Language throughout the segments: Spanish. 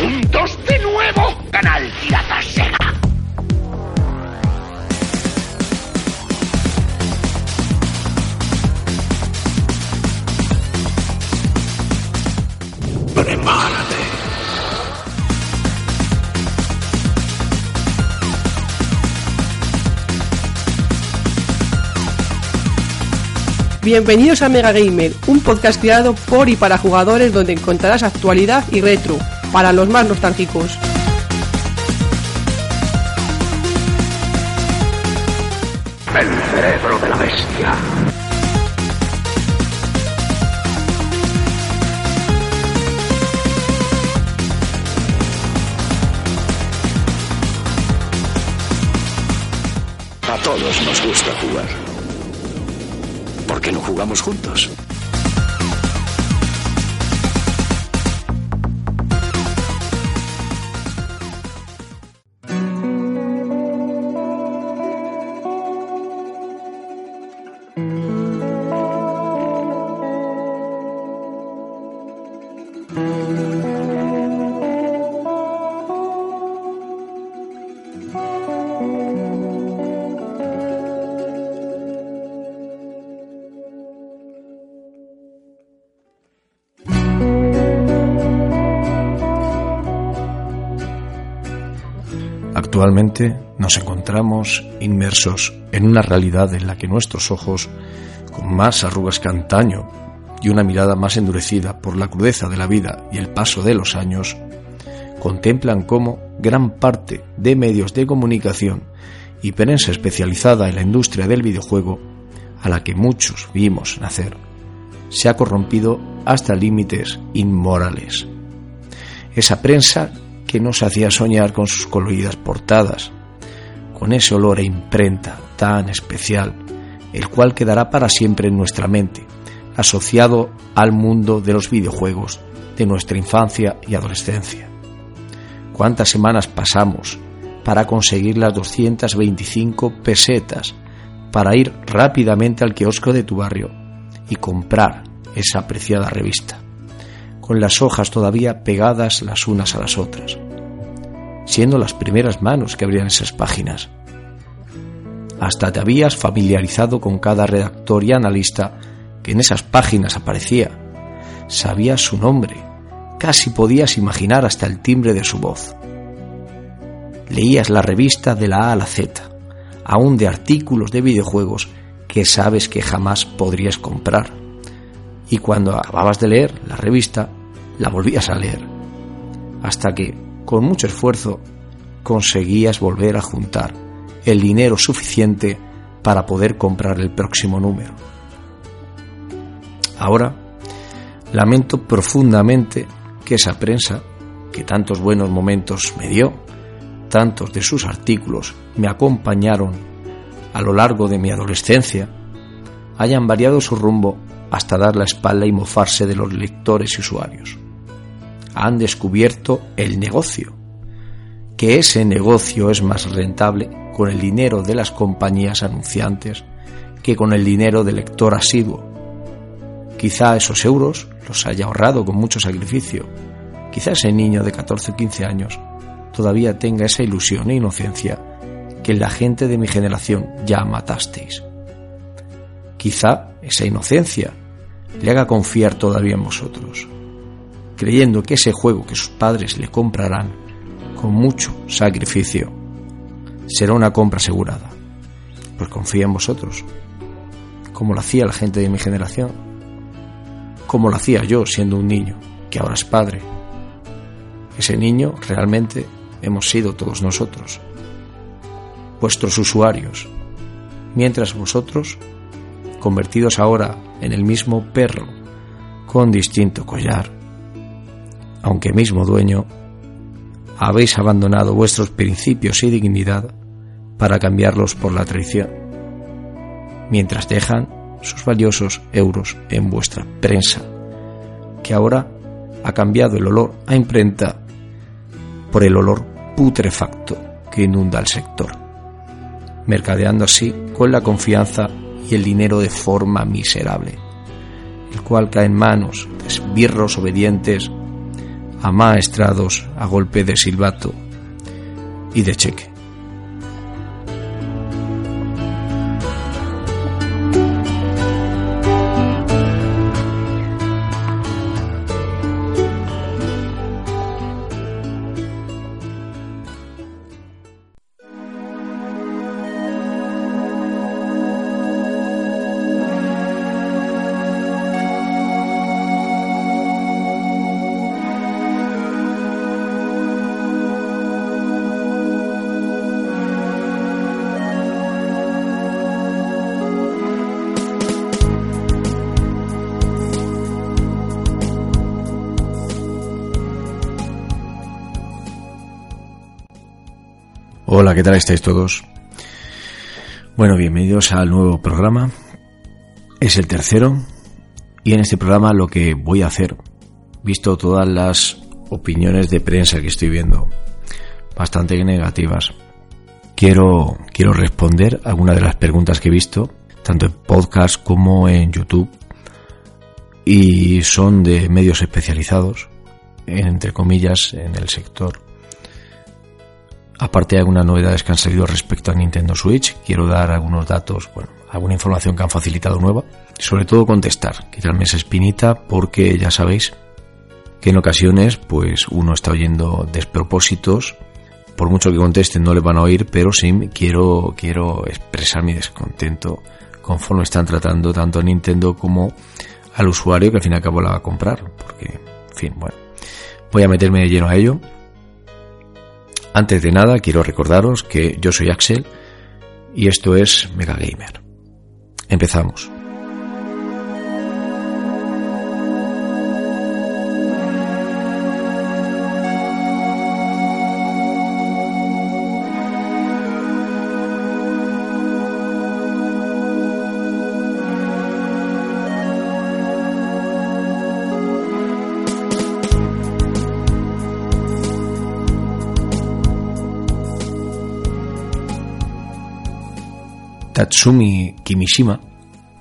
¡Juntos de nuevo! ¡Canal Pirata Sega! Prepárate. Bienvenidos a Mega Gamer, un podcast creado por y para jugadores donde encontrarás actualidad y retro, para los más nostálgicos. El cerebro de la bestia. A todos nos gusta jugar. ¿Por qué no jugamos juntos? Actualmente nos encontramos inmersos en una realidad en la que nuestros ojos, con más arrugas que antaño y una mirada más endurecida por la crudeza de la vida y el paso de los años, contemplan cómo gran parte de medios de comunicación y prensa especializada en la industria del videojuego, a la que muchos vimos nacer, se ha corrompido hasta límites inmorales. Esa prensa que nos hacía soñar con sus coloridas portadas, con ese olor a imprenta tan especial, el cual quedará para siempre en nuestra mente, asociado al mundo de los videojuegos de nuestra infancia y adolescencia. ¿Cuántas semanas pasamos para conseguir las 225 pesetas para ir rápidamente al kiosco de tu barrio y comprar esa apreciada revista? Con las hojas todavía pegadas las unas a las otras, siendo las primeras manos que abrían esas páginas. Hasta te habías familiarizado con cada redactor y analista que en esas páginas aparecía. Sabías su nombre, casi podías imaginar hasta el timbre de su voz. Leías la revista de la A a la Z, aún de artículos de videojuegos que sabes que jamás podrías comprar. Y cuando acababas de leer la revista, la volvías a leer, hasta que, con mucho esfuerzo, conseguías volver a juntar el dinero suficiente para poder comprar el próximo número. Ahora, lamento profundamente que esa prensa, que tantos buenos momentos me dio, tantos de sus artículos me acompañaron a lo largo de mi adolescencia, hayan variado su rumbo hasta dar la espalda y mofarse de los lectores y usuarios han descubierto el negocio, que ese negocio es más rentable con el dinero de las compañías anunciantes que con el dinero del lector asiduo. Quizá esos euros los haya ahorrado con mucho sacrificio. Quizá ese niño de 14 o 15 años todavía tenga esa ilusión e inocencia que la gente de mi generación ya matasteis. Quizá esa inocencia le haga confiar todavía en vosotros creyendo que ese juego que sus padres le comprarán con mucho sacrificio será una compra asegurada. Pues confía en vosotros, como lo hacía la gente de mi generación, como lo hacía yo siendo un niño, que ahora es padre. Ese niño realmente hemos sido todos nosotros, vuestros usuarios, mientras vosotros, convertidos ahora en el mismo perro, con distinto collar, aunque mismo dueño, habéis abandonado vuestros principios y dignidad para cambiarlos por la traición, mientras dejan sus valiosos euros en vuestra prensa, que ahora ha cambiado el olor a imprenta por el olor putrefacto que inunda el sector, mercadeando así con la confianza y el dinero de forma miserable, el cual cae en manos de esbirros obedientes, amaestrados a golpe de silbato y de cheque. ¿Qué tal estáis todos? Bueno, bienvenidos al nuevo programa. Es el tercero y en este programa lo que voy a hacer, visto todas las opiniones de prensa que estoy viendo, bastante negativas, quiero, quiero responder algunas de las preguntas que he visto, tanto en podcast como en YouTube, y son de medios especializados, entre comillas, en el sector Aparte de algunas novedades que han salido respecto a Nintendo Switch, quiero dar algunos datos, bueno, alguna información que han facilitado nueva. Sobre todo contestar, quitarme esa espinita porque ya sabéis que en ocasiones pues uno está oyendo despropósitos. Por mucho que contesten no le van a oír, pero sí quiero, quiero expresar mi descontento conforme están tratando tanto a Nintendo como al usuario que al fin y al cabo la va a comprar. Porque, en fin, bueno, voy a meterme de lleno a ello antes de nada, quiero recordaros que yo soy Axel y esto es Mega Gamer. Empezamos. Tatsumi Kimishima,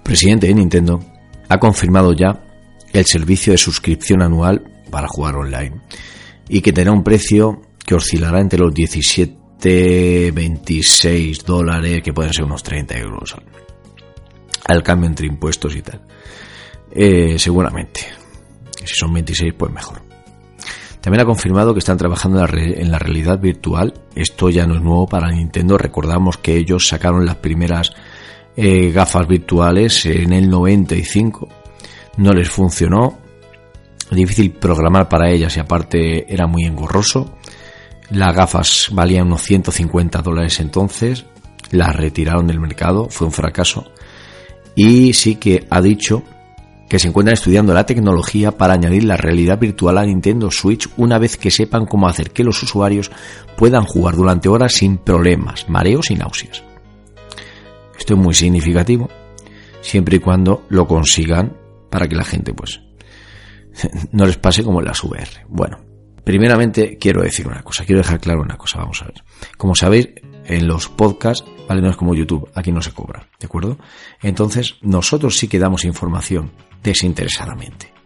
presidente de Nintendo, ha confirmado ya el servicio de suscripción anual para jugar online y que tendrá un precio que oscilará entre los 17, 26 dólares, que pueden ser unos 30 euros al cambio entre impuestos y tal. Eh, seguramente. Si son 26, pues mejor. También ha confirmado que están trabajando en la, realidad virtual. Esto ya no es nuevo para Nintendo. Recordamos que ellos sacaron las primeras eh, gafas virtuales en el 95. No les funcionó. Difícil programar para ellas y aparte era muy engorroso. Las gafas valían unos 150 dólares entonces. Las retiraron del mercado. Fue un fracaso. Y sí que ha dicho que se encuentran estudiando la tecnología para añadir la realidad virtual a Nintendo Switch una vez que sepan cómo hacer que los usuarios puedan jugar durante horas sin problemas, mareos y náuseas. Esto es muy significativo, siempre y cuando lo consigan para que la gente pues no les pase como en las VR. Bueno, primeramente quiero decir una cosa, quiero dejar claro una cosa, vamos a ver. Como sabéis, en los podcasts, ¿vale? No es como YouTube, aquí no se cobra, ¿de acuerdo? Entonces, nosotros sí que damos información desinteresadamente.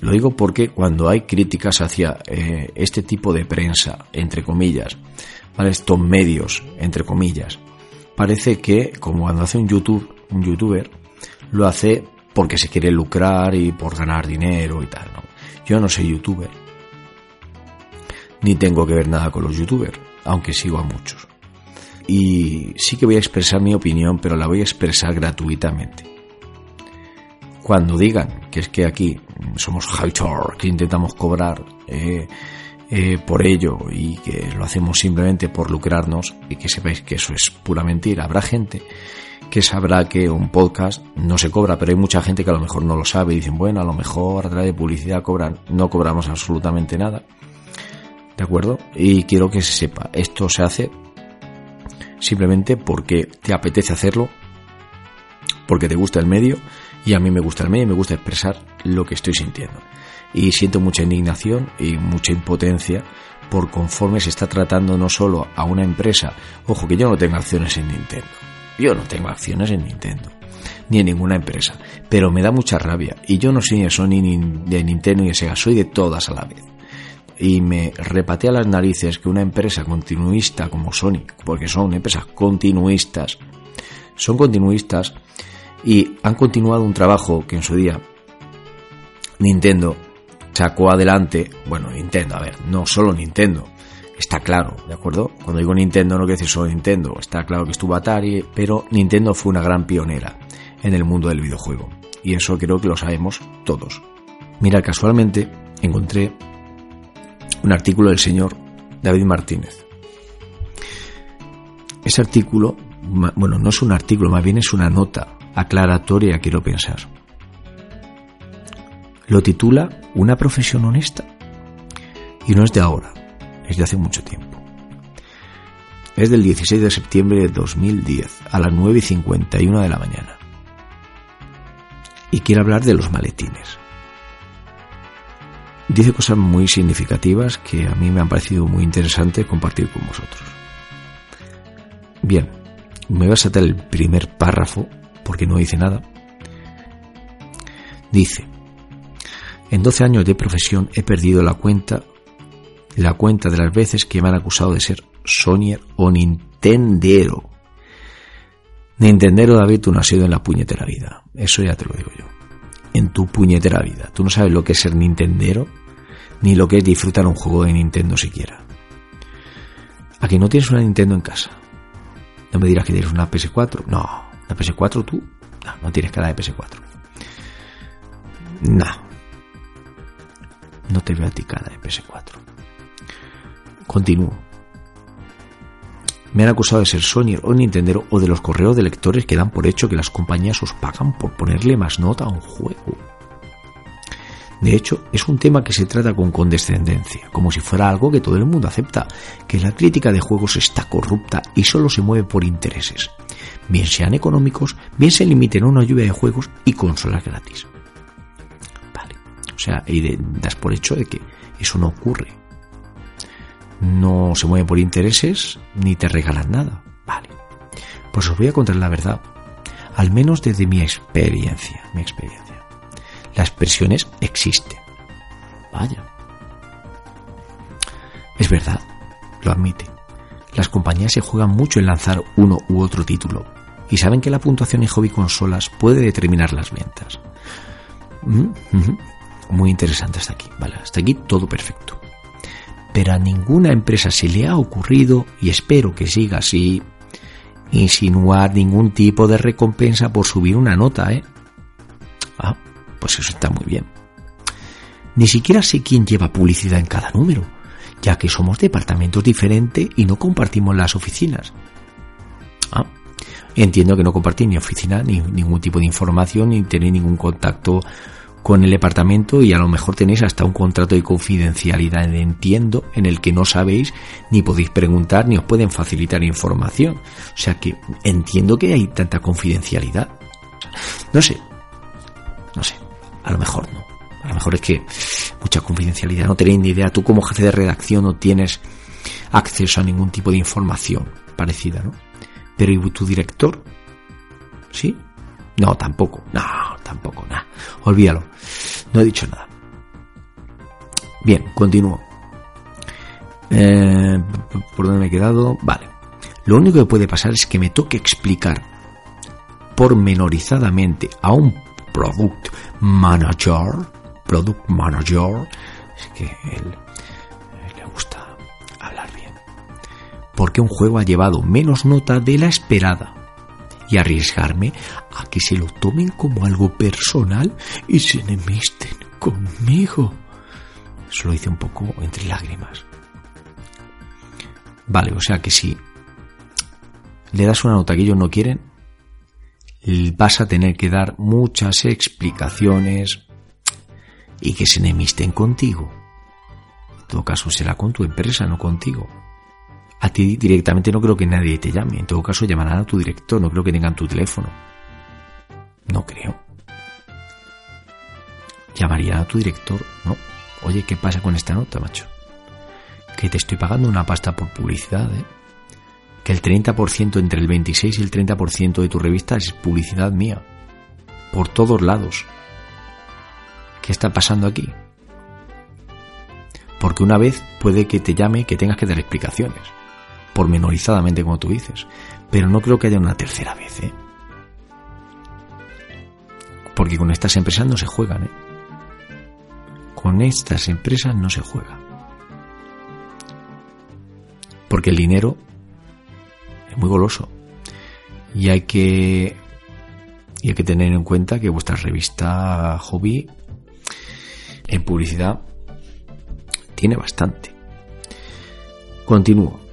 Lo digo porque cuando hay críticas hacia eh, este tipo de prensa, entre comillas, estos medios, entre comillas, parece que como cuando hace un YouTube, un youtuber, lo hace porque se quiere lucrar y por ganar dinero y tal. ¿no? Yo no soy youtuber, ni tengo que ver nada con los youtubers, aunque sigo a muchos. Y sí que voy a expresar mi opinión, pero la voy a expresar gratuitamente cuando digan que es que aquí somos high que intentamos cobrar eh, eh, por ello y que lo hacemos simplemente por lucrarnos y que sepáis que eso es pura mentira. Habrá gente que sabrá que un podcast no se cobra, pero hay mucha gente que a lo mejor no lo sabe y dicen, bueno, a lo mejor a través de publicidad cobran. No cobramos absolutamente nada. ¿De acuerdo? Y quiero que se sepa, esto se hace simplemente porque te apetece hacerlo, porque te gusta el medio y a mí me gusta el medio y me gusta expresar lo que estoy sintiendo. Y siento mucha indignación y mucha impotencia por conforme se está tratando no solo a una empresa, ojo que yo no tengo acciones en Nintendo, yo no tengo acciones en Nintendo, ni en ninguna empresa, pero me da mucha rabia. Y yo no soy de Sony ni de Nintendo ni de Sega, soy de todas a la vez. Y me repatea las narices que una empresa continuista como Sony, porque son empresas continuistas, son continuistas y han continuado un trabajo que en su día Nintendo sacó adelante, bueno, Nintendo, a ver, no solo Nintendo, está claro, ¿de acuerdo? Cuando digo Nintendo no quiero decir solo Nintendo, está claro que estuvo Atari, pero Nintendo fue una gran pionera en el mundo del videojuego, y eso creo que lo sabemos todos. Mira, casualmente encontré un artículo del señor David Martínez. Ese artículo, bueno, no es un artículo, más bien es una nota aclaratoria, quiero pensar. Lo titula Una profesión honesta. Y no es de ahora, es de hace mucho tiempo. Es del 16 de septiembre de 2010, a las 9 y 51 de la mañana. Y quiere hablar de los maletines dice cosas muy significativas que a mí me han parecido muy interesantes compartir con vosotros. Bien, me voy a saltar el primer párrafo porque no dice nada. Dice, en 12 años de profesión he perdido la cuenta, la cuenta de las veces que me han acusado de ser Sonier o Nintendero. Nintendero, David, tú no has sido en la puñetera vida. Eso ya te lo digo yo en tu puñetera vida. Tú no sabes lo que es ser Nintendero, ni lo que es disfrutar un juego de Nintendo siquiera. Aquí no tienes una Nintendo en casa. No me dirás que tienes una PS4. No, una PS4 tú. No, no tienes cara de PS4. No. No te veo a ti cara de PS4. Continúo. Me han acusado de ser Sony o Nintendo o de los correos de lectores que dan por hecho que las compañías os pagan por ponerle más nota a un juego. De hecho, es un tema que se trata con condescendencia, como si fuera algo que todo el mundo acepta, que la crítica de juegos está corrupta y solo se mueve por intereses, bien sean económicos, bien se limiten a una lluvia de juegos y consolas gratis. Vale, o sea, y das por hecho de que eso no ocurre no se mueve por intereses ni te regalan nada. Vale. Pues os voy a contar la verdad, al menos desde mi experiencia, mi experiencia. Las presiones existen. Vaya. Es verdad, lo admite. Las compañías se juegan mucho en lanzar uno u otro título y saben que la puntuación en hobby consolas puede determinar las ventas. Mm, Muy interesante hasta aquí. Vale, hasta aquí todo perfecto pero a ninguna empresa se le ha ocurrido, y espero que siga así, insinuar ningún tipo de recompensa por subir una nota, ¿eh? Ah, pues eso está muy bien. Ni siquiera sé quién lleva publicidad en cada número, ya que somos departamentos diferentes y no compartimos las oficinas. Ah, entiendo que no compartís ni oficina, ni ningún tipo de información, ni tenéis ningún contacto con el departamento y a lo mejor tenéis hasta un contrato de confidencialidad, entiendo, en el que no sabéis ni podéis preguntar ni os pueden facilitar información. O sea que entiendo que hay tanta confidencialidad. No sé, no sé, a lo mejor no. A lo mejor es que mucha confidencialidad, no tenéis ni idea. Tú como jefe de redacción no tienes acceso a ningún tipo de información parecida, ¿no? Pero ¿y tu director? ¿Sí? No, tampoco. No, tampoco, nada. Olvídalo. No he dicho nada. Bien, continúo. Eh, ¿Por dónde me he quedado? Vale. Lo único que puede pasar es que me toque explicar pormenorizadamente a un product manager, product manager, es que él, porque un juego ha llevado menos nota de la esperada y arriesgarme a que se lo tomen como algo personal y se enemisten conmigo. Eso lo dice un poco entre lágrimas. Vale, o sea que si le das una nota que ellos no quieren, vas a tener que dar muchas explicaciones y que se enemisten contigo. En todo caso será con tu empresa, no contigo. A ti directamente no creo que nadie te llame. En todo caso llamarán a tu director, no creo que tengan tu teléfono. No creo. Llamarían a tu director, ¿no? Oye, ¿qué pasa con esta nota, macho? Que te estoy pagando una pasta por publicidad, ¿eh? Que el 30% entre el 26 y el 30% de tu revista es publicidad mía. Por todos lados. ¿Qué está pasando aquí? Porque una vez puede que te llame que tengas que dar explicaciones. Pormenorizadamente, como tú dices. Pero no creo que haya una tercera vez, ¿eh? Porque con estas empresas no se juegan, ¿eh? Con estas empresas no se juega. Porque el dinero es muy goloso. Y hay que, y hay que tener en cuenta que vuestra revista hobby en publicidad tiene bastante. Continúo.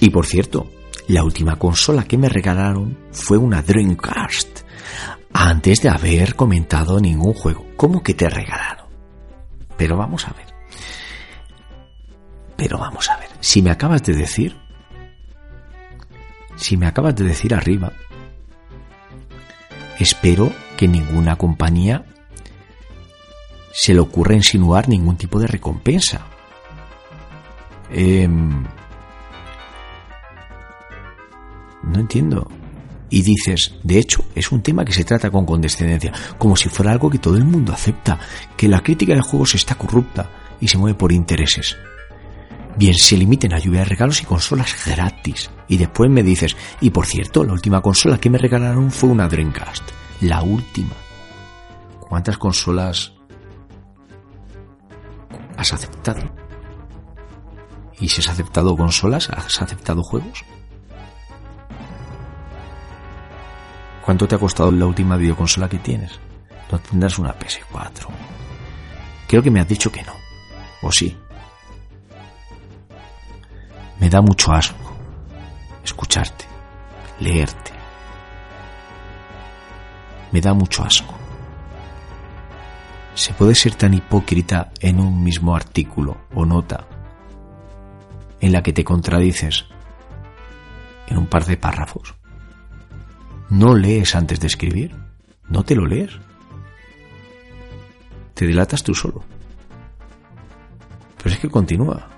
Y por cierto, la última consola que me regalaron fue una Dreamcast. Antes de haber comentado ningún juego. ¿Cómo que te regalaron? Pero vamos a ver. Pero vamos a ver. Si me acabas de decir, si me acabas de decir arriba, espero que ninguna compañía se le ocurra insinuar ningún tipo de recompensa. Em, no entiendo y dices, de hecho, es un tema que se trata con condescendencia, como si fuera algo que todo el mundo acepta, que la crítica de juegos está corrupta y se mueve por intereses. Bien, se limiten a lluvia de regalos y consolas gratis. Y después me dices, y por cierto, la última consola que me regalaron fue una Dreamcast. La última. ¿Cuántas consolas has aceptado? ¿Y si has aceptado consolas, has aceptado juegos? ¿Cuánto te ha costado la última videoconsola que tienes? No tendrás una PS4. Creo que me has dicho que no. ¿O sí? Me da mucho asco escucharte, leerte. Me da mucho asco. ¿Se puede ser tan hipócrita en un mismo artículo o nota en la que te contradices en un par de párrafos? ¿No lees antes de escribir? ¿No te lo lees? Te delatas tú solo. Pero es que continúa.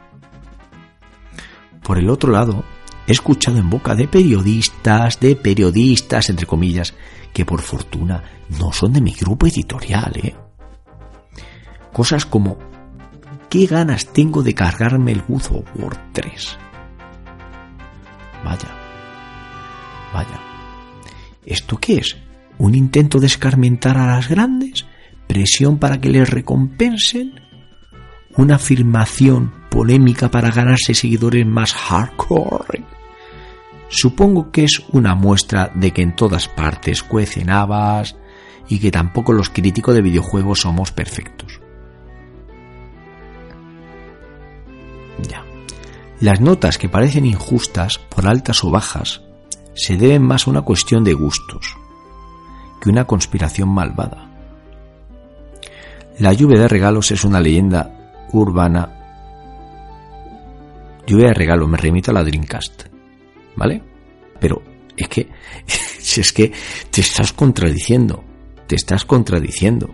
Por el otro lado, he escuchado en boca de periodistas, de periodistas, entre comillas, que por fortuna no son de mi grupo editorial, ¿eh? Cosas como, ¿qué ganas tengo de cargarme el Guzo Word 3? Vaya, vaya. ¿Esto qué es? ¿Un intento de escarmentar a las grandes? ¿Presión para que les recompensen? ¿Una afirmación polémica para ganarse seguidores más hardcore? Supongo que es una muestra de que en todas partes cuecen habas y que tampoco los críticos de videojuegos somos perfectos. Ya. Las notas que parecen injustas, por altas o bajas, se deben más a una cuestión de gustos que una conspiración malvada. La lluvia de regalos es una leyenda urbana. Lluvia de regalos, me remito a la Dreamcast. ¿Vale? Pero es que, es que te estás contradiciendo, te estás contradiciendo,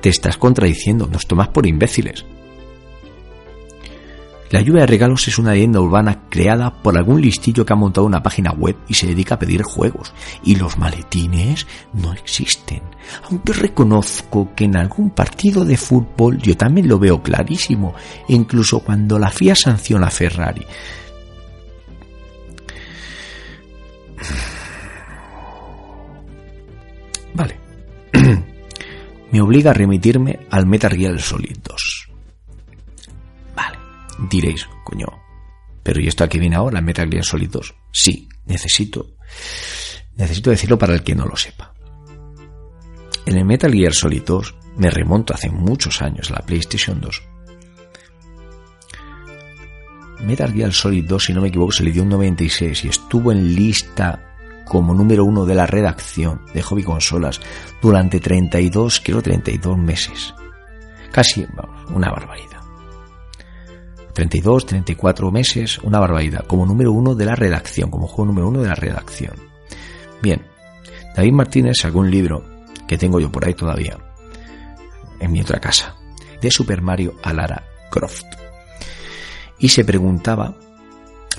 te estás contradiciendo, nos tomas por imbéciles. La lluvia de regalos es una leyenda urbana creada por algún listillo que ha montado una página web y se dedica a pedir juegos. Y los maletines no existen. Aunque reconozco que en algún partido de fútbol yo también lo veo clarísimo, incluso cuando la FIA sanciona a Ferrari. Vale. Me obliga a remitirme al Metal Gear Solid 2. Diréis, coño, pero ¿y esto aquí viene ahora, Metal Gear Solid 2? Sí, necesito, necesito decirlo para el que no lo sepa. En el Metal Gear Solid 2 me remonto hace muchos años a la PlayStation 2. Metal Gear Solid 2, si no me equivoco, se le dio un 96 y estuvo en lista como número uno de la redacción de Hobby Consolas durante 32, creo 32 meses. Casi, vamos, una barbaridad. 32, 34 meses, una barbaridad, como número uno de la redacción, como juego número uno de la redacción. Bien, David Martínez sacó un libro que tengo yo por ahí todavía, en mi otra casa, de Super Mario a Lara Croft. Y se preguntaba,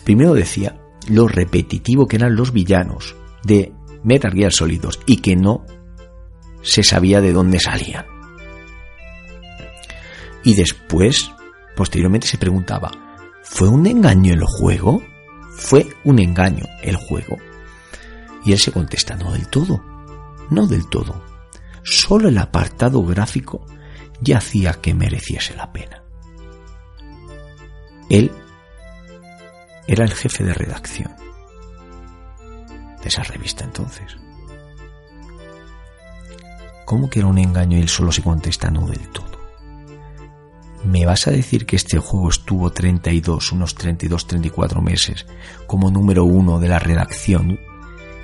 primero decía, lo repetitivo que eran los villanos de Metal Gear Solid 2 y que no se sabía de dónde salían. Y después Posteriormente se preguntaba, ¿fue un engaño el juego? ¿Fue un engaño el juego? Y él se contesta, no del todo, no del todo. Solo el apartado gráfico ya hacía que mereciese la pena. Él era el jefe de redacción de esa revista entonces. ¿Cómo que era un engaño y él solo se contesta no del todo? ¿Me vas a decir que este juego estuvo 32, unos 32, 34 meses como número uno de la redacción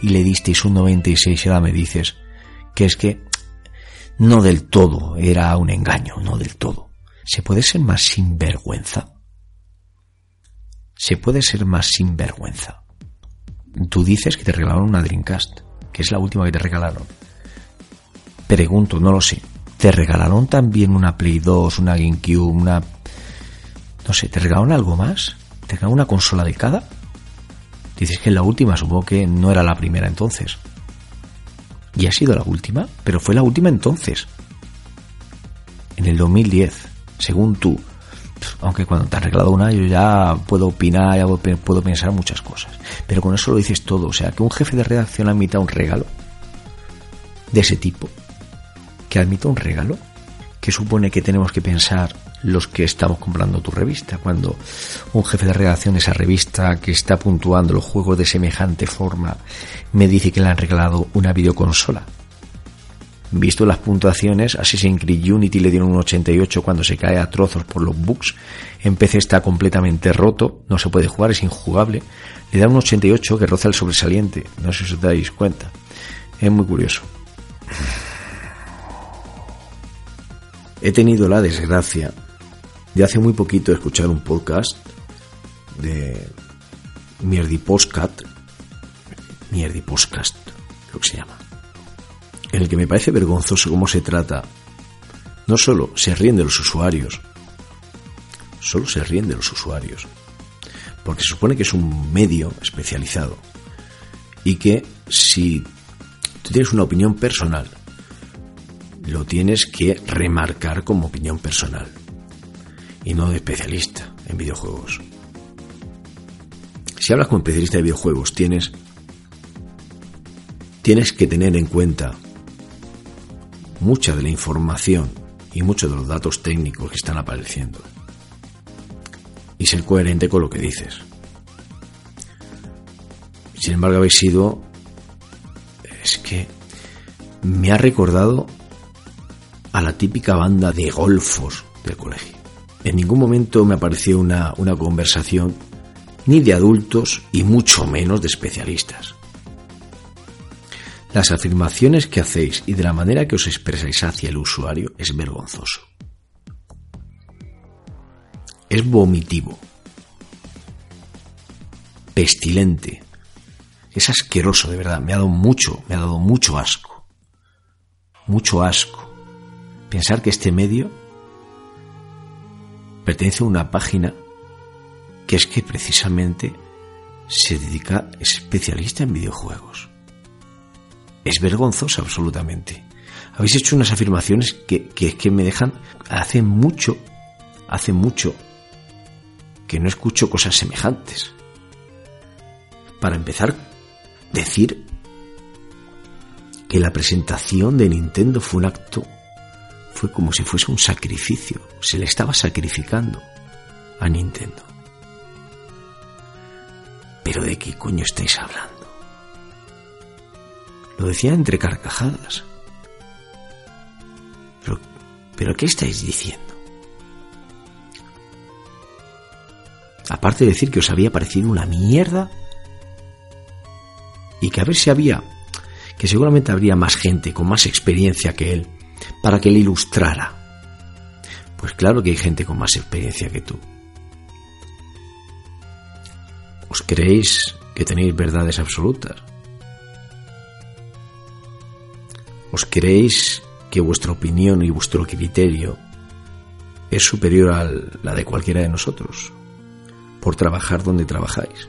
y le disteis un 96 y ahora me dices que es que no del todo era un engaño, no del todo. ¿Se puede ser más sinvergüenza? Se puede ser más sinvergüenza. Tú dices que te regalaron una Dreamcast, que es la última que te regalaron. Pregunto, no lo sé. ¿Te regalaron también una Play 2, una GameCube, una... No sé, ¿te regalaron algo más? ¿Te regalaron una consola de cada? Dices que es la última, supongo que no era la primera entonces. Y ha sido la última, pero fue la última entonces. En el 2010, según tú. Aunque cuando te has regalado una, yo ya puedo opinar, ya puedo pensar muchas cosas. Pero con eso lo dices todo. O sea, que un jefe de redacción admita un regalo de ese tipo que admita un regalo? que supone que tenemos que pensar los que estamos comprando tu revista? Cuando un jefe de redacción de esa revista que está puntuando los juegos de semejante forma me dice que le han regalado una videoconsola. Visto las puntuaciones, Assassin's Creed Unity le dieron un 88 cuando se cae a trozos por los bugs. En PC está completamente roto, no se puede jugar, es injugable. Le dan un 88 que roza el sobresaliente. No sé si os dais cuenta. Es muy curioso. He tenido la desgracia de hace muy poquito escuchar un podcast de Mierdi Postcat, Mierdi Podcast, creo que se llama, en el que me parece vergonzoso cómo se trata. No solo se ríen de los usuarios, solo se ríen de los usuarios, porque se supone que es un medio especializado y que si tú tienes una opinión personal lo tienes que remarcar como opinión personal y no de especialista en videojuegos. Si hablas con especialista de videojuegos, tienes tienes que tener en cuenta mucha de la información y muchos de los datos técnicos que están apareciendo y ser coherente con lo que dices. Sin embargo, habéis sido es que me ha recordado a la típica banda de golfos del colegio. En ningún momento me apareció una, una conversación ni de adultos y mucho menos de especialistas. Las afirmaciones que hacéis y de la manera que os expresáis hacia el usuario es vergonzoso. Es vomitivo. Pestilente. Es asqueroso, de verdad. Me ha dado mucho, me ha dado mucho asco. Mucho asco pensar que este medio pertenece a una página que es que precisamente se dedica, es especialista en videojuegos. Es vergonzoso absolutamente. Habéis hecho unas afirmaciones que, que, que me dejan, hace mucho, hace mucho que no escucho cosas semejantes. Para empezar, decir que la presentación de Nintendo fue un acto fue como si fuese un sacrificio, se le estaba sacrificando a Nintendo. Pero ¿de qué coño estáis hablando? Lo decía entre carcajadas. Pero ¿Pero qué estáis diciendo? Aparte de decir que os había parecido una mierda y que a ver si había, que seguramente habría más gente con más experiencia que él para que le ilustrara. Pues claro que hay gente con más experiencia que tú. ¿Os creéis que tenéis verdades absolutas? ¿Os creéis que vuestra opinión y vuestro criterio es superior a la de cualquiera de nosotros por trabajar donde trabajáis?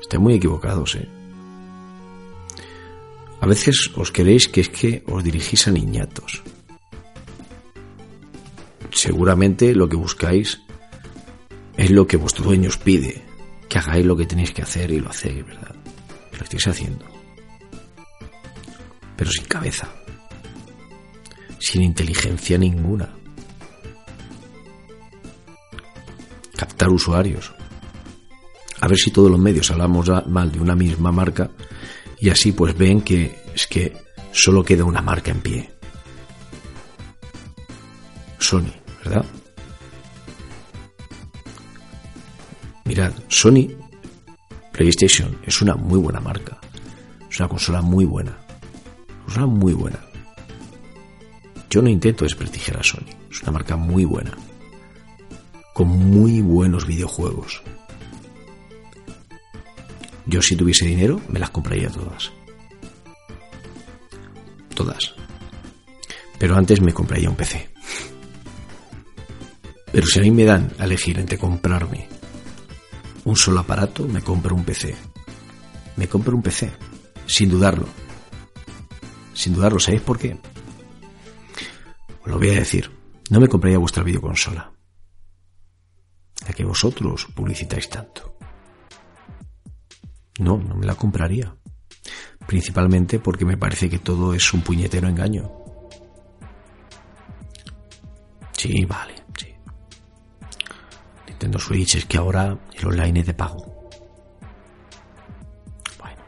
Estáis muy equivocados, ¿eh? A veces os creéis que es que os dirigís a niñatos. Seguramente lo que buscáis es lo que vuestro dueño os pide, que hagáis lo que tenéis que hacer y lo hacéis, ¿verdad? Lo estáis haciendo. Pero sin cabeza. Sin inteligencia ninguna. Captar usuarios. A ver si todos los medios hablamos mal de una misma marca y así pues ven que es que solo queda una marca en pie. Sony, ¿verdad? Mirad, Sony PlayStation es una muy buena marca. Es una consola muy buena. Una consola muy buena. Yo no intento desprestigiar a Sony. Es una marca muy buena. Con muy buenos videojuegos. Yo si tuviese dinero me las compraría todas. Todas. Pero antes me compraría un PC. Pero si a mí me dan a elegir entre comprarme un solo aparato, me compro un PC. Me compro un PC. Sin dudarlo. Sin dudarlo. ¿Sabéis por qué? Os lo voy a decir. No me compraría vuestra videoconsola. La que vosotros publicitáis tanto. No, no me la compraría. Principalmente porque me parece que todo es un puñetero engaño. Sí, vale, sí. Nintendo Switch es que ahora el online es de pago. Bueno.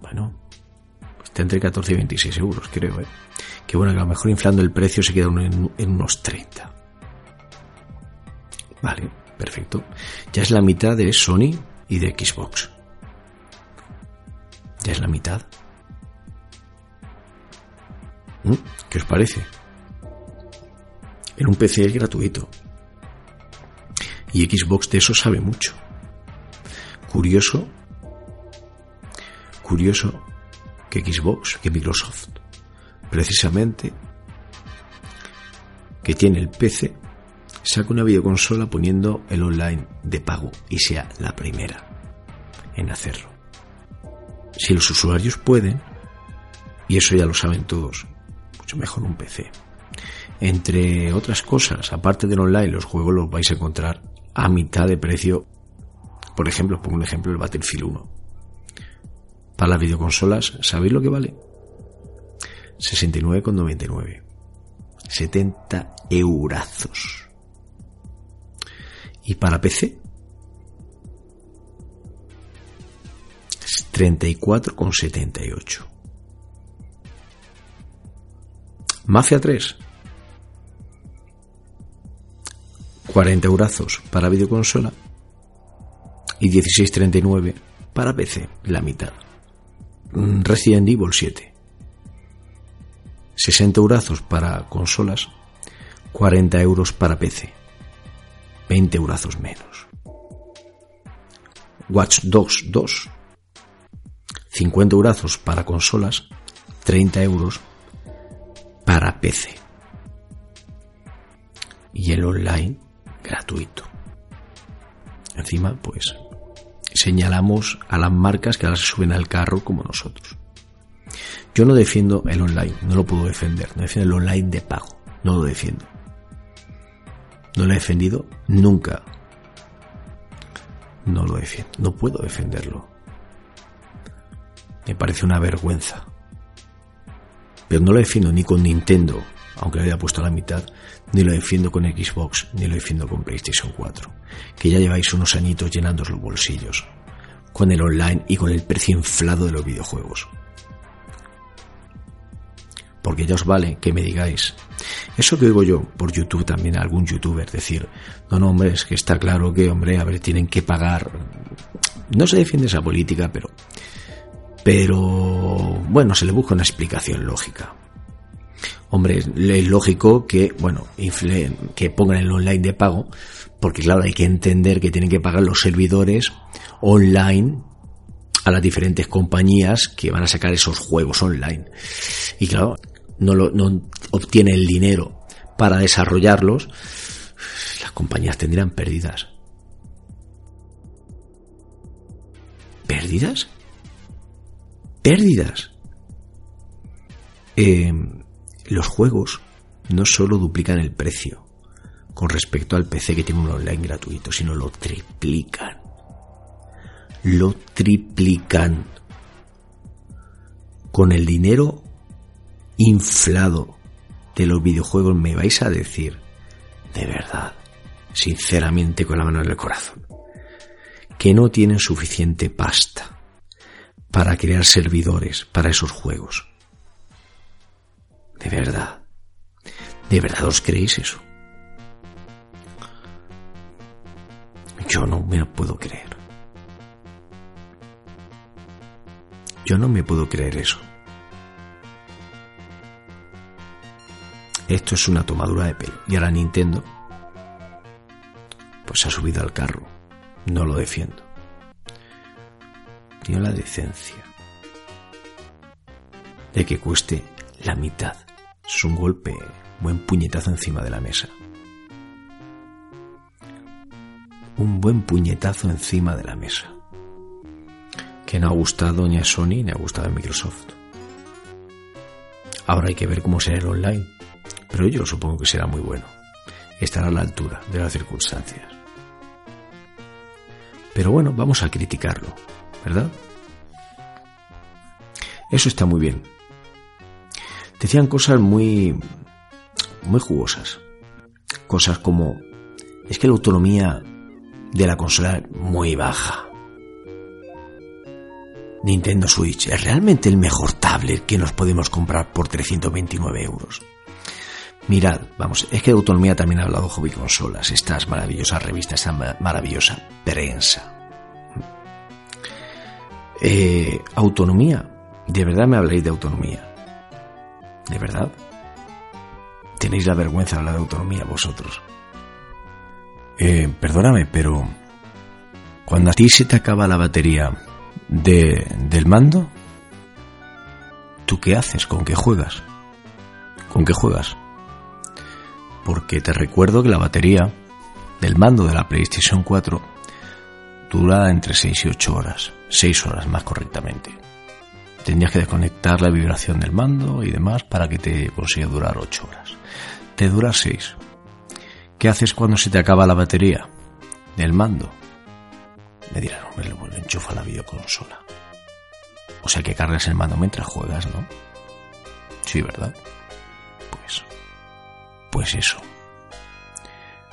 Bueno. Está entre 14 y 26 euros, creo, ¿eh? Que bueno, que a lo mejor inflando el precio se queda en unos 30. Vale, perfecto. Ya es la mitad de Sony y de Xbox. Es la mitad. ¿Mm? ¿Qué os parece? En un PC es gratuito. Y Xbox de eso sabe mucho. Curioso, curioso que Xbox, que Microsoft, precisamente, que tiene el PC, saca una videoconsola poniendo el online de pago y sea la primera en hacerlo. Si los usuarios pueden, y eso ya lo saben todos, mucho mejor un PC. Entre otras cosas, aparte del online, los juegos los vais a encontrar a mitad de precio. Por ejemplo, pongo un ejemplo, el Battlefield 1. Para las videoconsolas, ¿sabéis lo que vale? 69,99. 70 eurazos. Y para PC, 34,78. Mafia 3. 40 eurazos para videoconsola y 16,39 para PC, la mitad. Resident Evil 7. 60 eurazos para consolas, 40 euros para PC. 20 eurazos menos. Watch Dogs 2. 50 euros para consolas, 30 euros para PC. Y el online gratuito. Encima, pues, señalamos a las marcas que ahora se suben al carro como nosotros. Yo no defiendo el online, no lo puedo defender, no defiendo el online de pago, no lo defiendo. No lo he defendido nunca. No lo defiendo, no puedo defenderlo. Me parece una vergüenza. Pero no lo defiendo ni con Nintendo, aunque lo haya puesto a la mitad, ni lo defiendo con Xbox, ni lo defiendo con PlayStation 4, que ya lleváis unos añitos llenando los bolsillos, con el online y con el precio inflado de los videojuegos. porque ya os vale que me digáis. Eso que oigo yo por YouTube también a algún youtuber decir, no, no, hombre, es que está claro que, hombre, a ver, tienen que pagar. No se defiende esa política, pero. Pero. Bueno, se le busca una explicación lógica. Hombre, es lógico que, bueno, que pongan el online de pago, porque claro, hay que entender que tienen que pagar los servidores online a las diferentes compañías que van a sacar esos juegos online. Y claro, no, lo, obtiene el dinero para desarrollarlos, las compañías tendrían pérdidas. ¿Pérdidas? ¿Pérdidas? Eh, los juegos no solo duplican el precio con respecto al PC que tiene un online gratuito, sino lo triplican. Lo triplican. Con el dinero inflado de los videojuegos me vais a decir, de verdad, sinceramente con la mano en el corazón, que no tienen suficiente pasta para crear servidores para esos juegos de verdad. ¿De verdad os creéis eso? Yo no me lo puedo creer. Yo no me puedo creer eso. Esto es una tomadura de pelo. Y ahora Nintendo, pues ha subido al carro. No lo defiendo. La decencia de que cueste la mitad es un golpe, buen puñetazo encima de la mesa. Un buen puñetazo encima de la mesa. Que no ha gustado ni a Sony ni ha gustado a Microsoft. Ahora hay que ver cómo será el online. Pero yo supongo que será muy bueno. Estará a la altura de las circunstancias. Pero bueno, vamos a criticarlo, ¿verdad? Eso está muy bien decían cosas muy, muy jugosas. Cosas como, es que la autonomía de la consola es muy baja. Nintendo Switch es realmente el mejor tablet que nos podemos comprar por 329 euros. Mirad, vamos, es que de autonomía también ha hablado Hobby Consolas, estas maravillosas revistas, esta maravillosa prensa. Eh, autonomía, de verdad me habláis de autonomía. ¿De verdad? Tenéis la vergüenza de hablar de autonomía vosotros. Eh, perdóname, pero cuando a ti se te acaba la batería de, del mando, ¿tú qué haces? ¿Con qué juegas? ¿Con qué juegas? Porque te recuerdo que la batería del mando de la PlayStation 4 dura entre 6 y 8 horas. 6 horas más correctamente tendrías que desconectar la vibración del mando y demás para que te consiga durar 8 horas. Te dura 6. ¿Qué haces cuando se te acaba la batería del mando? Me dirán, hombre, lo enchufa la videoconsola. O sea que cargas el mando mientras juegas, ¿no? Sí, ¿verdad? Pues. Pues eso.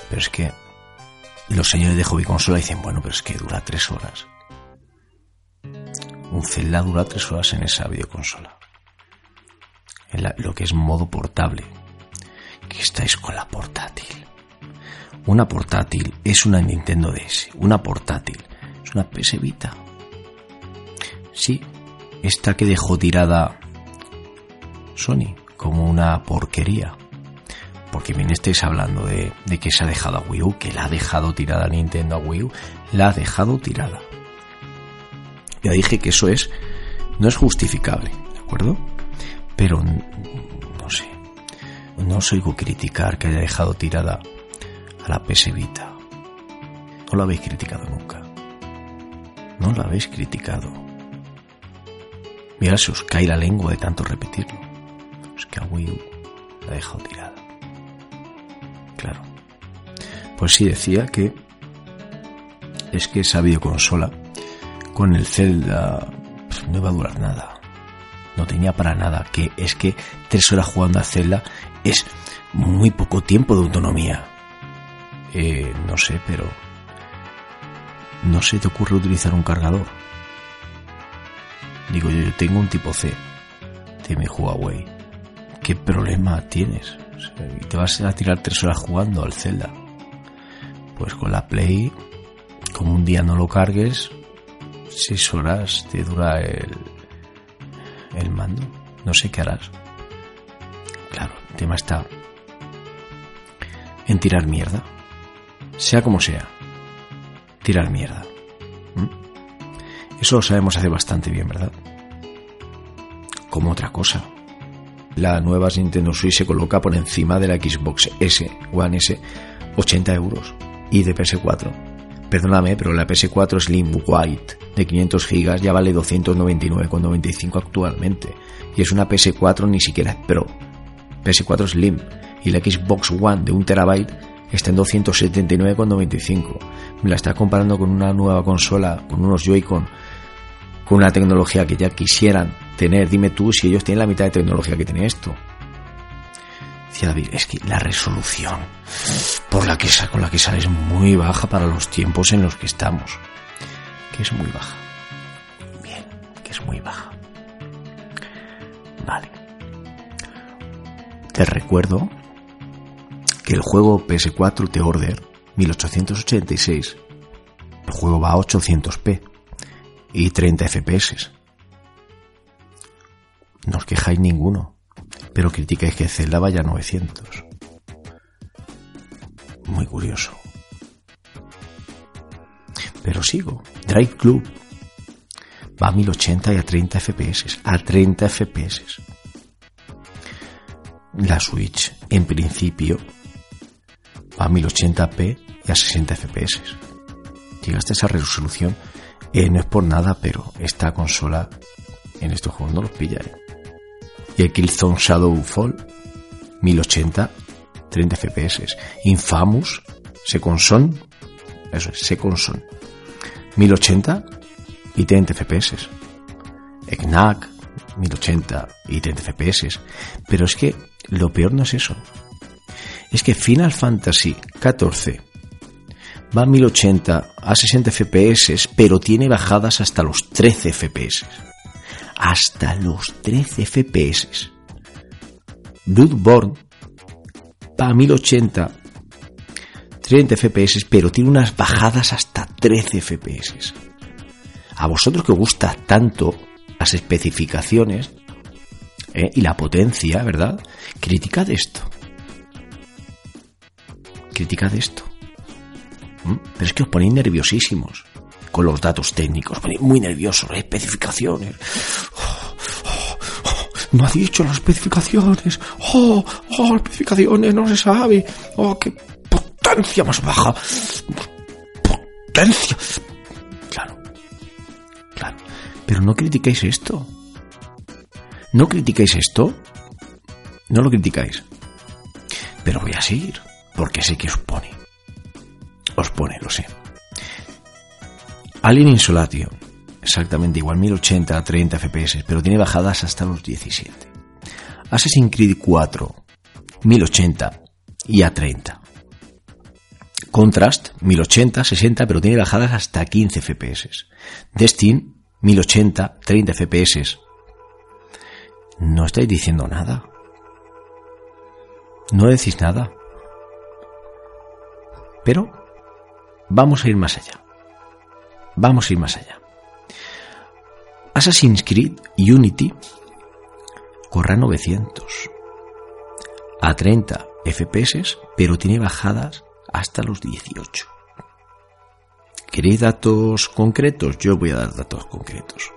Pero es que los señores de hobby consola dicen, bueno, pero es que dura 3 horas un Zelda dura tres horas en esa videoconsola. En lo que es modo portable. Que estáis con la portátil. Una portátil es una Nintendo DS. Una portátil es una PS Vita. Sí, esta que dejó tirada Sony como una porquería. Porque bien estáis hablando de, que se ha dejado a Wii U, que la ha dejado tirada Nintendo a Wii U, la ha dejado tirada. Ya dije que eso es, no es justificable, ¿de acuerdo? Pero, no sé, no os oigo criticar que haya dejado tirada a la PS. No lo habéis criticado nunca. No lo habéis criticado. Mira, se os cae la lengua de tanto repetirlo. Es que a Wii U la ha dejado tirada. Claro. Pues sí, decía que es que esa videoconsola con el Zelda pues, no iba a durar nada. No tenía para nada. Que es que tres horas jugando a Zelda es muy poco tiempo de autonomía. Eh, no sé, pero no se te ocurre utilizar un cargador. Digo yo, yo tengo un tipo C de mi Huawei ¿qué problema tienes? Y te vas a tirar tres horas jugando al Zelda. Pues con la Play, como un día no lo cargues, seis horas te dura el, el mando. No sé qué harás. Claro, el tema está en tirar mierda. Sea como sea, tirar mierda. ¿Mm? Eso lo sabemos hacer bastante bien, ¿verdad? Como otra cosa. La nueva Nintendo Switch se coloca por encima de la Xbox S, One S, 80 euros. Y de PS4. Perdóname, pero la PS4 Slim White de 500 GB ya vale 299,95 actualmente. Y es una PS4 ni siquiera Pro. PS4 Slim y la Xbox One de 1 terabyte está en 279,95. Me la está comparando con una nueva consola, con unos Joy-Con, con una tecnología que ya quisieran tener. Dime tú si ellos tienen la mitad de tecnología que tiene esto. Decía David, es que la resolución por la que con la que sale es muy baja para los tiempos en los que estamos. Que es muy baja. Bien, que es muy baja. Vale. Te recuerdo que el juego PS4 The Order 1886, el juego va a 800p y 30 FPS. No os quejáis ninguno, pero criticáis que Zelda vaya a 900. Muy curioso. Pero sigo. Drive Club va a 1080 y a 30 FPS. A 30 FPS. La Switch, en principio, a 1080p y a 60 fps. Llegaste a esa resolución, eh, no es por nada, pero esta consola en estos juegos no los pilla. ¿eh? Y el Killzone Shadowfall, 1080, 30 fps. Infamous, Second Son, eso es, Second Son, 1080 y 30 fps. Knack, 1080 y 30 fps. Pero es que lo peor no es eso es que Final Fantasy XIV va a 1080 a 60 FPS, pero tiene bajadas hasta los 13 FPS. Hasta los 13 FPS. Bloodborne va a 1080 30 FPS, pero tiene unas bajadas hasta 13 FPS. A vosotros que os gusta tanto las especificaciones eh, y la potencia, ¿verdad? Criticad esto criticad esto. Pero es que os ponéis nerviosísimos con los datos técnicos, os ponéis muy nerviosos, especificaciones. No ha dicho las especificaciones. Oh, oh, especificaciones, no se sabe. Oh, qué potencia más baja. Potencia. Claro, claro. Pero no criticáis esto. ¿No criticáis esto? No lo criticáis. Pero voy a seguir porque sé que os pone. Lo sé. Alien Insolatio, exactamente igual, 1080 a 30 FPS, pero tiene bajadas hasta los 17. Assassin's Creed 4, 1080 y a 30. Contrast, 1080, 60, pero tiene bajadas hasta 15 FPS. Destin, 1080, 30 FPS. No estáis diciendo nada. No decís nada. Pero vamos a ir más allá. Vamos a ir más allá. Assassin's Creed Unity corre a 900 a 30 FPS, pero tiene bajadas hasta los 18. ¿Queréis datos concretos? Yo voy a dar datos concretos.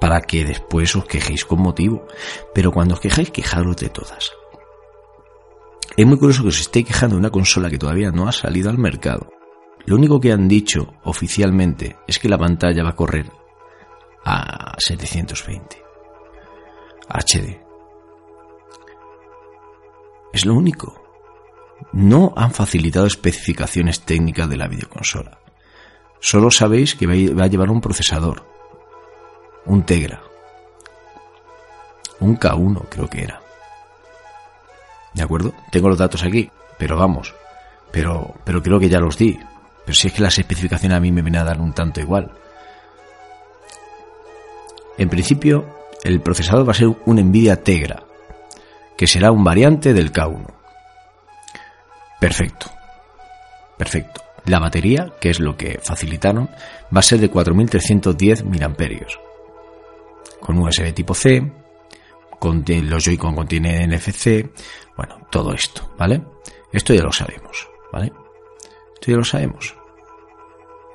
Para que después os quejéis con motivo. Pero cuando os quejáis, quejaros de todas. Es muy curioso que os esté quejando de una consola que todavía no ha salido al mercado. Lo único que han dicho oficialmente es que la pantalla va a correr a 720 HD. Es lo único. No han facilitado especificaciones técnicas de la videoconsola. Solo sabéis que va a llevar un procesador, un Tegra, un K1 creo que era. ¿De acuerdo? Tengo los datos aquí, pero vamos. Pero, pero creo que ya los di. Pero si es que las especificaciones a mí me vienen a dar un tanto igual. En principio, el procesador va a ser un Nvidia Tegra que será un variante del K1. Perfecto. Perfecto. La batería, que es lo que facilitaron, va a ser de 4310 mAh. Con USB tipo C, con los Joy-Con contienen NFC, bueno, todo esto, ¿vale? Esto ya lo sabemos, ¿vale? Esto ya lo sabemos.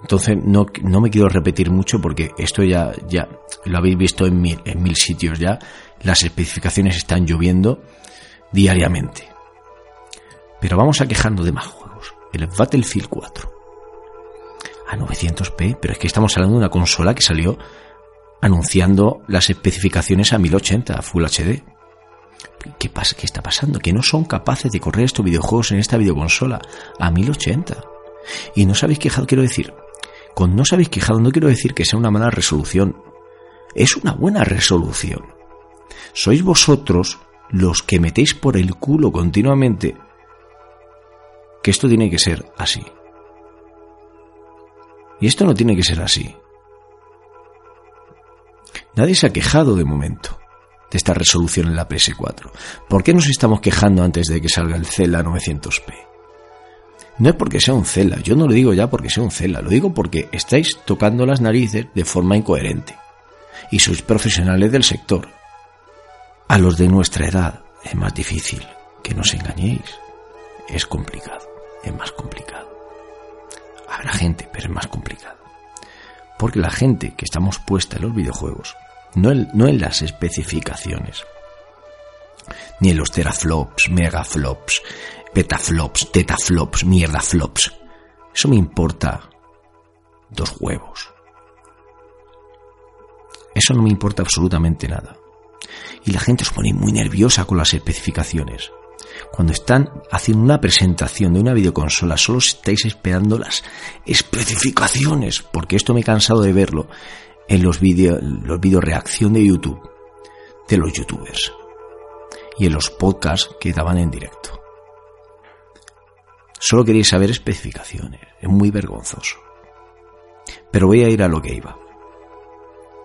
Entonces no, no, me quiero repetir mucho porque esto ya, ya lo habéis visto en mil, en mil sitios ya. Las especificaciones están lloviendo diariamente. Pero vamos a quejando de más juegos. El Battlefield 4. A 900p, pero es que estamos hablando de una consola que salió anunciando las especificaciones a 1080 Full HD. ¿Qué pasa? ¿Qué está pasando? Que no son capaces de correr estos videojuegos en esta videoconsola a 1080. Y no os habéis quejado, quiero decir, con no os habéis quejado no quiero decir que sea una mala resolución. Es una buena resolución. Sois vosotros los que metéis por el culo continuamente que esto tiene que ser así. Y esto no tiene que ser así. Nadie se ha quejado de momento de esta resolución en la PS4. ¿Por qué nos estamos quejando antes de que salga el Cela 900p? No es porque sea un Cela, yo no lo digo ya porque sea un Cela, lo digo porque estáis tocando las narices de forma incoherente. Y sois profesionales del sector. A los de nuestra edad es más difícil que nos engañéis. Es complicado, es más complicado. Habrá gente, pero es más complicado. Porque la gente que estamos puesta en los videojuegos, no en, no en las especificaciones, ni en los teraflops, megaflops, petaflops, tetaflops, mierdaflops. Eso me importa dos huevos. Eso no me importa absolutamente nada. Y la gente os pone muy nerviosa con las especificaciones. Cuando están haciendo una presentación de una videoconsola, solo estáis esperando las especificaciones, porque esto me he cansado de verlo en los vídeos los vídeos reacción de YouTube, de los youtubers, y en los podcasts que daban en directo. Solo queréis saber especificaciones, es muy vergonzoso. Pero voy a ir a lo que iba.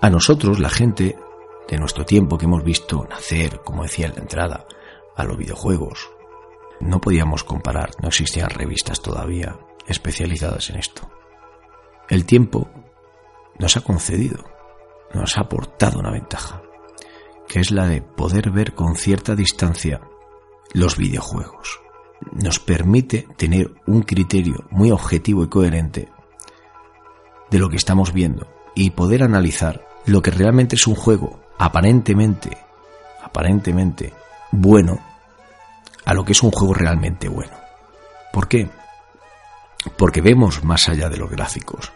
A nosotros, la gente de nuestro tiempo que hemos visto nacer, como decía en la entrada, a los videojuegos. No podíamos comparar, no existían revistas todavía especializadas en esto. El tiempo nos ha concedido, nos ha aportado una ventaja, que es la de poder ver con cierta distancia los videojuegos. Nos permite tener un criterio muy objetivo y coherente de lo que estamos viendo y poder analizar lo que realmente es un juego aparentemente, aparentemente bueno a lo que es un juego realmente bueno. ¿Por qué? Porque vemos más allá de los gráficos.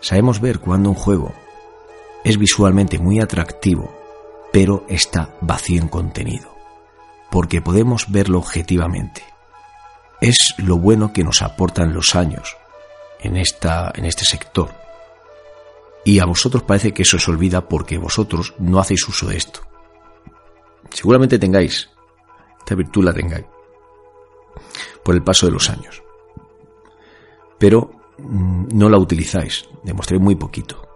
Sabemos ver cuando un juego es visualmente muy atractivo, pero está vacío en contenido. Porque podemos verlo objetivamente. Es lo bueno que nos aportan los años en, esta, en este sector. Y a vosotros parece que eso se olvida porque vosotros no hacéis uso de esto. Seguramente tengáis, esta virtud la tengáis, por el paso de los años. Pero mm, no la utilizáis, demostré muy poquito.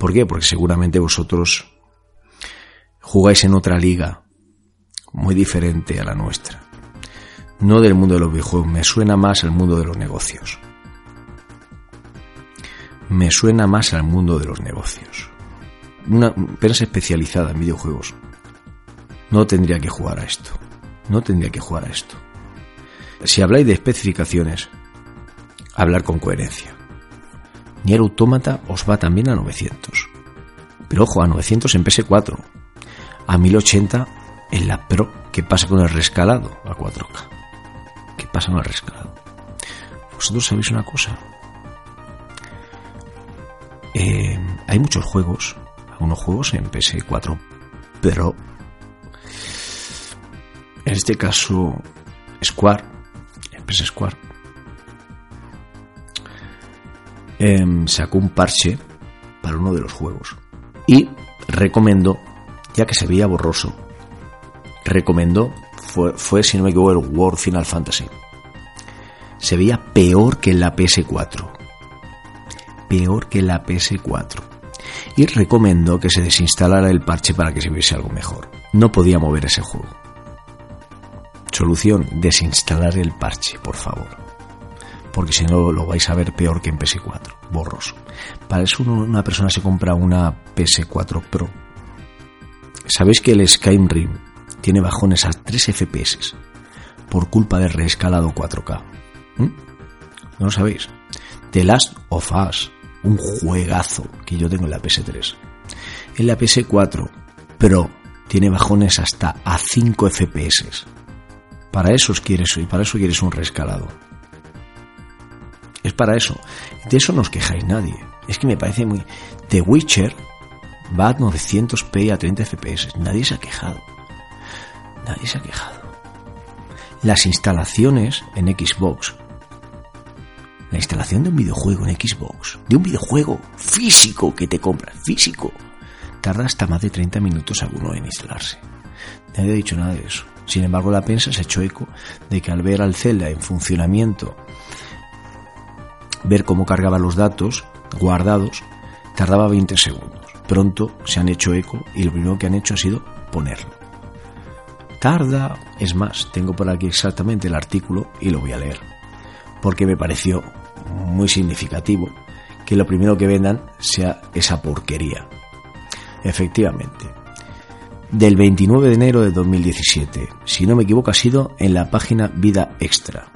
¿Por qué? Porque seguramente vosotros jugáis en otra liga muy diferente a la nuestra. No del mundo de los videojuegos, me suena más al mundo de los negocios me suena más al mundo de los negocios. Una prensa especializada en videojuegos no tendría que jugar a esto. No tendría que jugar a esto. Si habláis de especificaciones, hablar con coherencia. Nier Automata os va también a 900. Pero ojo, a 900 en PS4. A 1080 en la Pro. ¿Qué pasa con el rescalado a 4K? ¿Qué pasa con el rescalado? Vosotros sabéis una cosa. Eh, hay muchos juegos, algunos juegos en PS4, pero en este caso Square, PS Square, em, sacó un parche para uno de los juegos y recomendó, ya que se veía borroso, recomendó, fue, fue si no me equivoco, el World Final Fantasy. Se veía peor que la PS4 peor que la PS4 y recomendó que se desinstalara el parche para que se viese algo mejor. No podía mover ese juego. Solución, desinstalar el parche, por favor. Porque si no lo vais a ver peor que en PS4, borroso. Para eso una persona se compra una PS4 Pro. ¿Sabéis que el Skyrim tiene bajones a 3 FPS por culpa del reescalado 4K? ¿Mm? ¿No lo sabéis? The Last of Us, un juegazo que yo tengo en la PS3. En la PS4 Pro tiene bajones hasta a 5 FPS. Para eso quieres y para eso quieres un reescalado. Es para eso. De eso no os quejáis nadie. Es que me parece muy. The Witcher va a 900p a 30 FPS. Nadie se ha quejado. Nadie se ha quejado. Las instalaciones en Xbox. La instalación de un videojuego en Xbox. De un videojuego físico que te compras. Físico tarda hasta más de 30 minutos alguno en instalarse. Nadie ha dicho nada de eso. Sin embargo, la prensa se ha hecho eco de que al ver al Zelda en funcionamiento, ver cómo cargaba los datos guardados, tardaba 20 segundos. Pronto se han hecho eco y lo primero que han hecho ha sido ponerlo. Tarda, es más, tengo por aquí exactamente el artículo y lo voy a leer, porque me pareció muy significativo que lo primero que vendan sea esa porquería. Efectivamente. Del 29 de enero de 2017, si no me equivoco, ha sido en la página Vida Extra.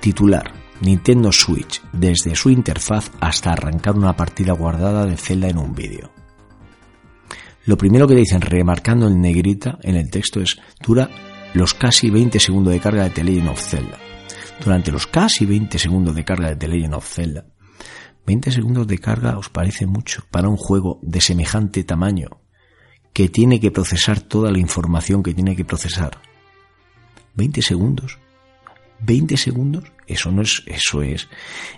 Titular: Nintendo Switch, desde su interfaz hasta arrancar una partida guardada de Zelda en un vídeo. Lo primero que dicen, remarcando en negrita en el texto, es dura los casi 20 segundos de carga de The Legend of Zelda. Durante los casi 20 segundos de carga de The Legend of Zelda, 20 segundos de carga os parece mucho para un juego de semejante tamaño que tiene que procesar toda la información que tiene que procesar. 20 segundos. 20 segundos, eso no es eso es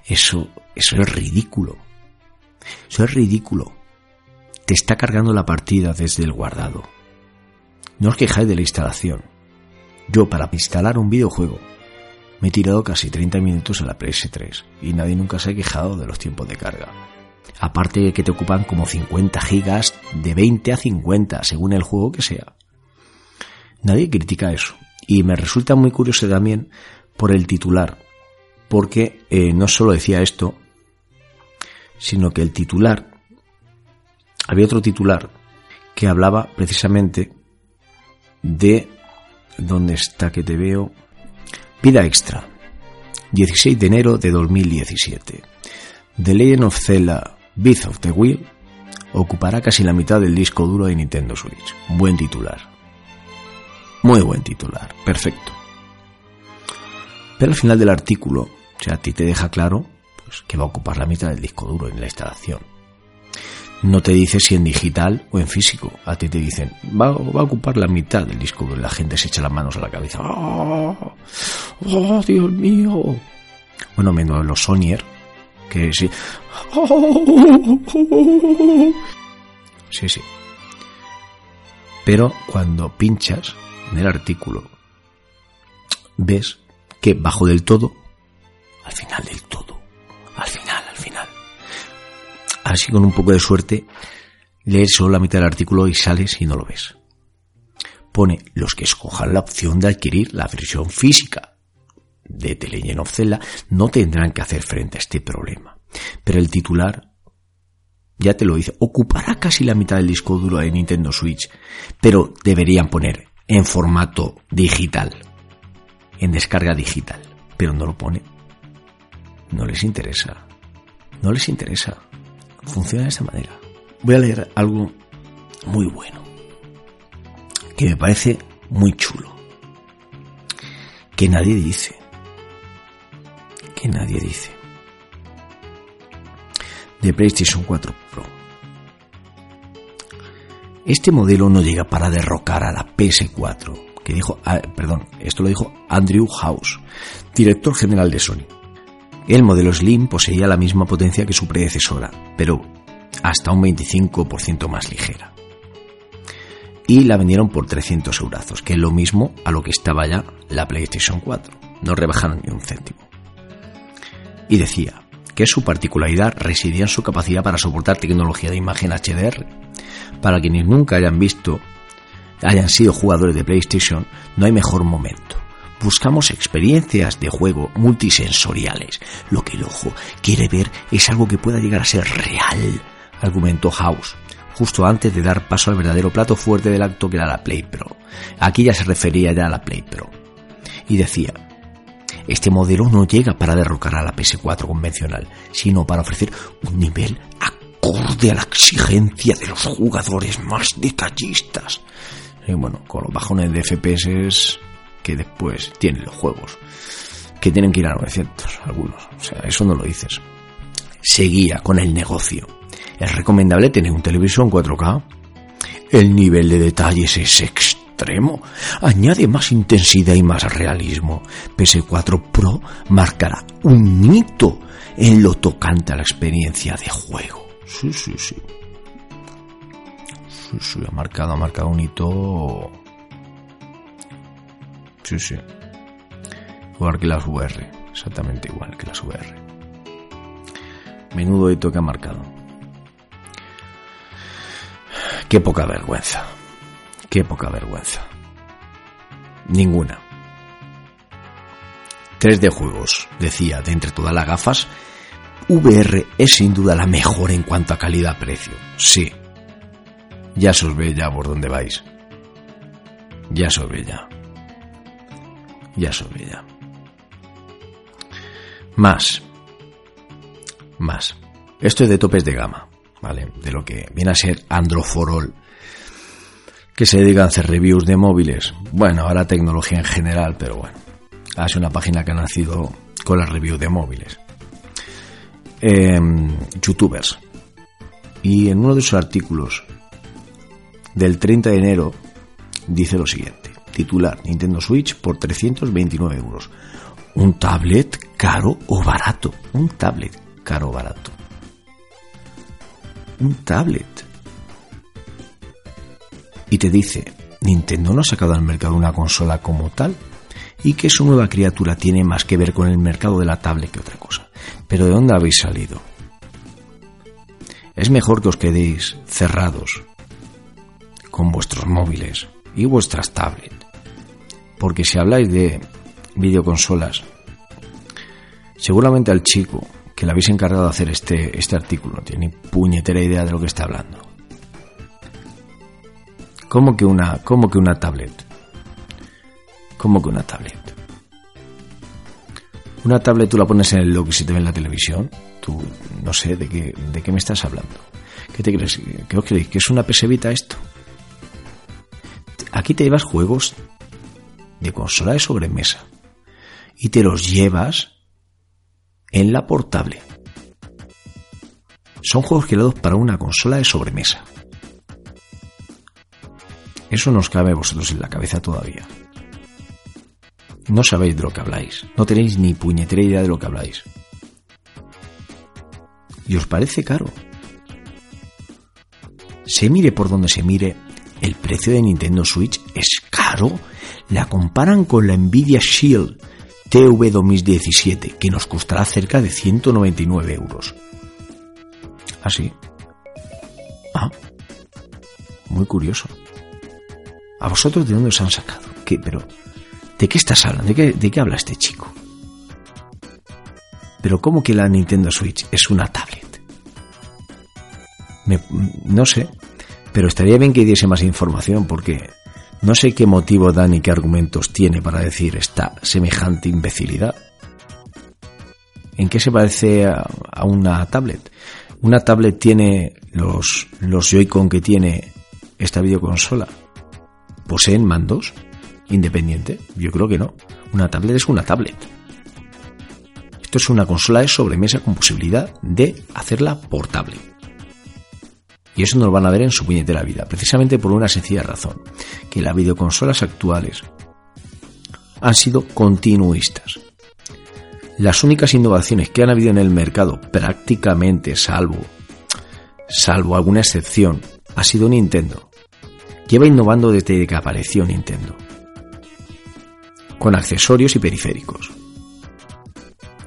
eso eso es ridículo. Eso es ridículo. Te está cargando la partida desde el guardado. No os quejáis de la instalación. Yo para instalar un videojuego me he tirado casi 30 minutos en la PS3 y nadie nunca se ha quejado de los tiempos de carga. Aparte de que te ocupan como 50 gigas de 20 a 50 según el juego que sea. Nadie critica eso. Y me resulta muy curioso también por el titular. Porque eh, no solo decía esto, sino que el titular, había otro titular que hablaba precisamente de, ¿dónde está que te veo? Vida extra. 16 de enero de 2017. The Legend of Zelda Breath of the Wild ocupará casi la mitad del disco duro de Nintendo Switch. Buen titular. Muy buen titular. Perfecto. Pero al final del artículo, o sea, a ti te deja claro pues, que va a ocupar la mitad del disco duro en la instalación no te dice si en digital o en físico. A ti te dicen, va, va a ocupar la mitad del disco. La gente se echa las manos a la cabeza. ¡Oh, oh Dios mío! Bueno, menos los Sonier, que sí. Sí, sí. Pero cuando pinchas en el artículo, ves que bajo del todo, al final del todo, así con un poco de suerte, lees solo la mitad del artículo y sales y no lo ves. Pone los que escojan la opción de adquirir la versión física de The Legend of Zelda no tendrán que hacer frente a este problema. Pero el titular ya te lo dice, ocupará casi la mitad del disco duro de Nintendo Switch, pero deberían poner en formato digital, en descarga digital, pero no lo pone. No les interesa. No les interesa funciona de esta manera. Voy a leer algo muy bueno, que me parece muy chulo, que nadie dice, que nadie dice, de PlayStation 4 Pro. Este modelo no llega para derrocar a la PS4, que dijo, ah, perdón, esto lo dijo Andrew House, director general de Sony. El modelo Slim poseía la misma potencia que su predecesora, pero hasta un 25% más ligera. Y la vendieron por 300 euros, que es lo mismo a lo que estaba ya la PlayStation 4. No rebajaron ni un céntimo. Y decía que su particularidad residía en su capacidad para soportar tecnología de imagen HDR. Para quienes nunca hayan visto hayan sido jugadores de PlayStation, no hay mejor momento. Buscamos experiencias de juego multisensoriales. Lo que el ojo quiere ver es algo que pueda llegar a ser real, argumentó House, justo antes de dar paso al verdadero plato fuerte del acto que era la Play Pro. Aquí ya se refería ya a la Play Pro. Y decía, este modelo no llega para derrocar a la PS4 convencional, sino para ofrecer un nivel acorde a la exigencia de los jugadores más detallistas. Bueno, con los bajones de FPS que después tienen los juegos, que tienen que ir a 900 algunos. O sea, eso no lo dices. Seguía con el negocio. ¿Es recomendable tener un televisor 4K? El nivel de detalles es extremo. Añade más intensidad y más realismo. PS4 Pro marcará un hito en lo tocante a la experiencia de juego. Sí, sí, sí. Sí, sí, ha marcado, ha marcado un hito. Sí, sí. Igual que las VR. Exactamente igual que las VR. Menudo hito que ha marcado. Qué poca vergüenza. Qué poca vergüenza. Ninguna. 3D juegos, decía, de entre todas las gafas, VR es sin duda la mejor en cuanto a calidad-precio. Sí. Ya se os ve ya por dónde vais. Ya se os ve ya. Os ve ya. Más. Más. Esto es de topes de gama, ¿vale? De lo que viene a ser Androforol, que se dedica a hacer reviews de móviles. Bueno, ahora tecnología en general, pero bueno. Hace una página que ha nacido con las reviews de móviles. Em, youtubers. Y en uno de sus artículos del 30 de enero dice lo siguiente. Titular, Nintendo Switch por 329 euros. ¿Un tablet caro o barato? Un tablet caro o barato. Un tablet. Y te dice, Nintendo no ha sacado al mercado una consola como tal y que su nueva criatura tiene más que ver con el mercado de la tablet que otra cosa. Pero ¿de dónde habéis salido? Es mejor que os quedéis cerrados con vuestros móviles y vuestras tablets. Porque si habláis de videoconsolas, seguramente al chico que le habéis encargado de hacer este, este artículo tiene puñetera idea de lo que está hablando. ¿Cómo que una, cómo que una tablet? ¿Cómo que una tablet? Una tablet tú la pones en el logo y se te ve en la televisión. Tú, no sé, ¿de qué, de qué me estás hablando? ¿Qué te crees? ¿Qué os creéis? ¿Que es una pesevita esto? Aquí te llevas juegos de consola de sobremesa y te los llevas en la portable. Son juegos creados para una consola de sobremesa. Eso nos cabe a vosotros en la cabeza todavía. No sabéis de lo que habláis. No tenéis ni puñetera idea de lo que habláis. ¿Y os parece caro? Se mire por donde se mire, el precio de Nintendo Switch es caro. La comparan con la Nvidia Shield TV 2017, que nos costará cerca de 199 euros. Así. Ah, muy curioso. ¿A vosotros de dónde os han sacado? ¿Qué? Pero, ¿de qué estás hablando? ¿De qué, de qué habla este chico? Pero ¿cómo que la Nintendo Switch es una tablet? Me- no sé, pero estaría bien que diese más información porque no sé qué motivo da ni qué argumentos tiene para decir esta semejante imbecilidad. ¿En qué se parece a, una tablet? ¿Una tablet tiene los, los Joy-Con que tiene esta videoconsola? ¿Poseen mandos? ¿Independiente? Yo creo que no. Una tablet es una tablet. Esto es una consola de sobremesa con posibilidad de hacerla portable. Y eso no lo van a ver en su puñetera vida, precisamente por una sencilla razón, que las videoconsolas actuales han sido continuistas. Las únicas innovaciones que han habido en el mercado, prácticamente salvo, salvo alguna excepción, ha sido Nintendo. Lleva innovando desde que apareció Nintendo, con accesorios y periféricos.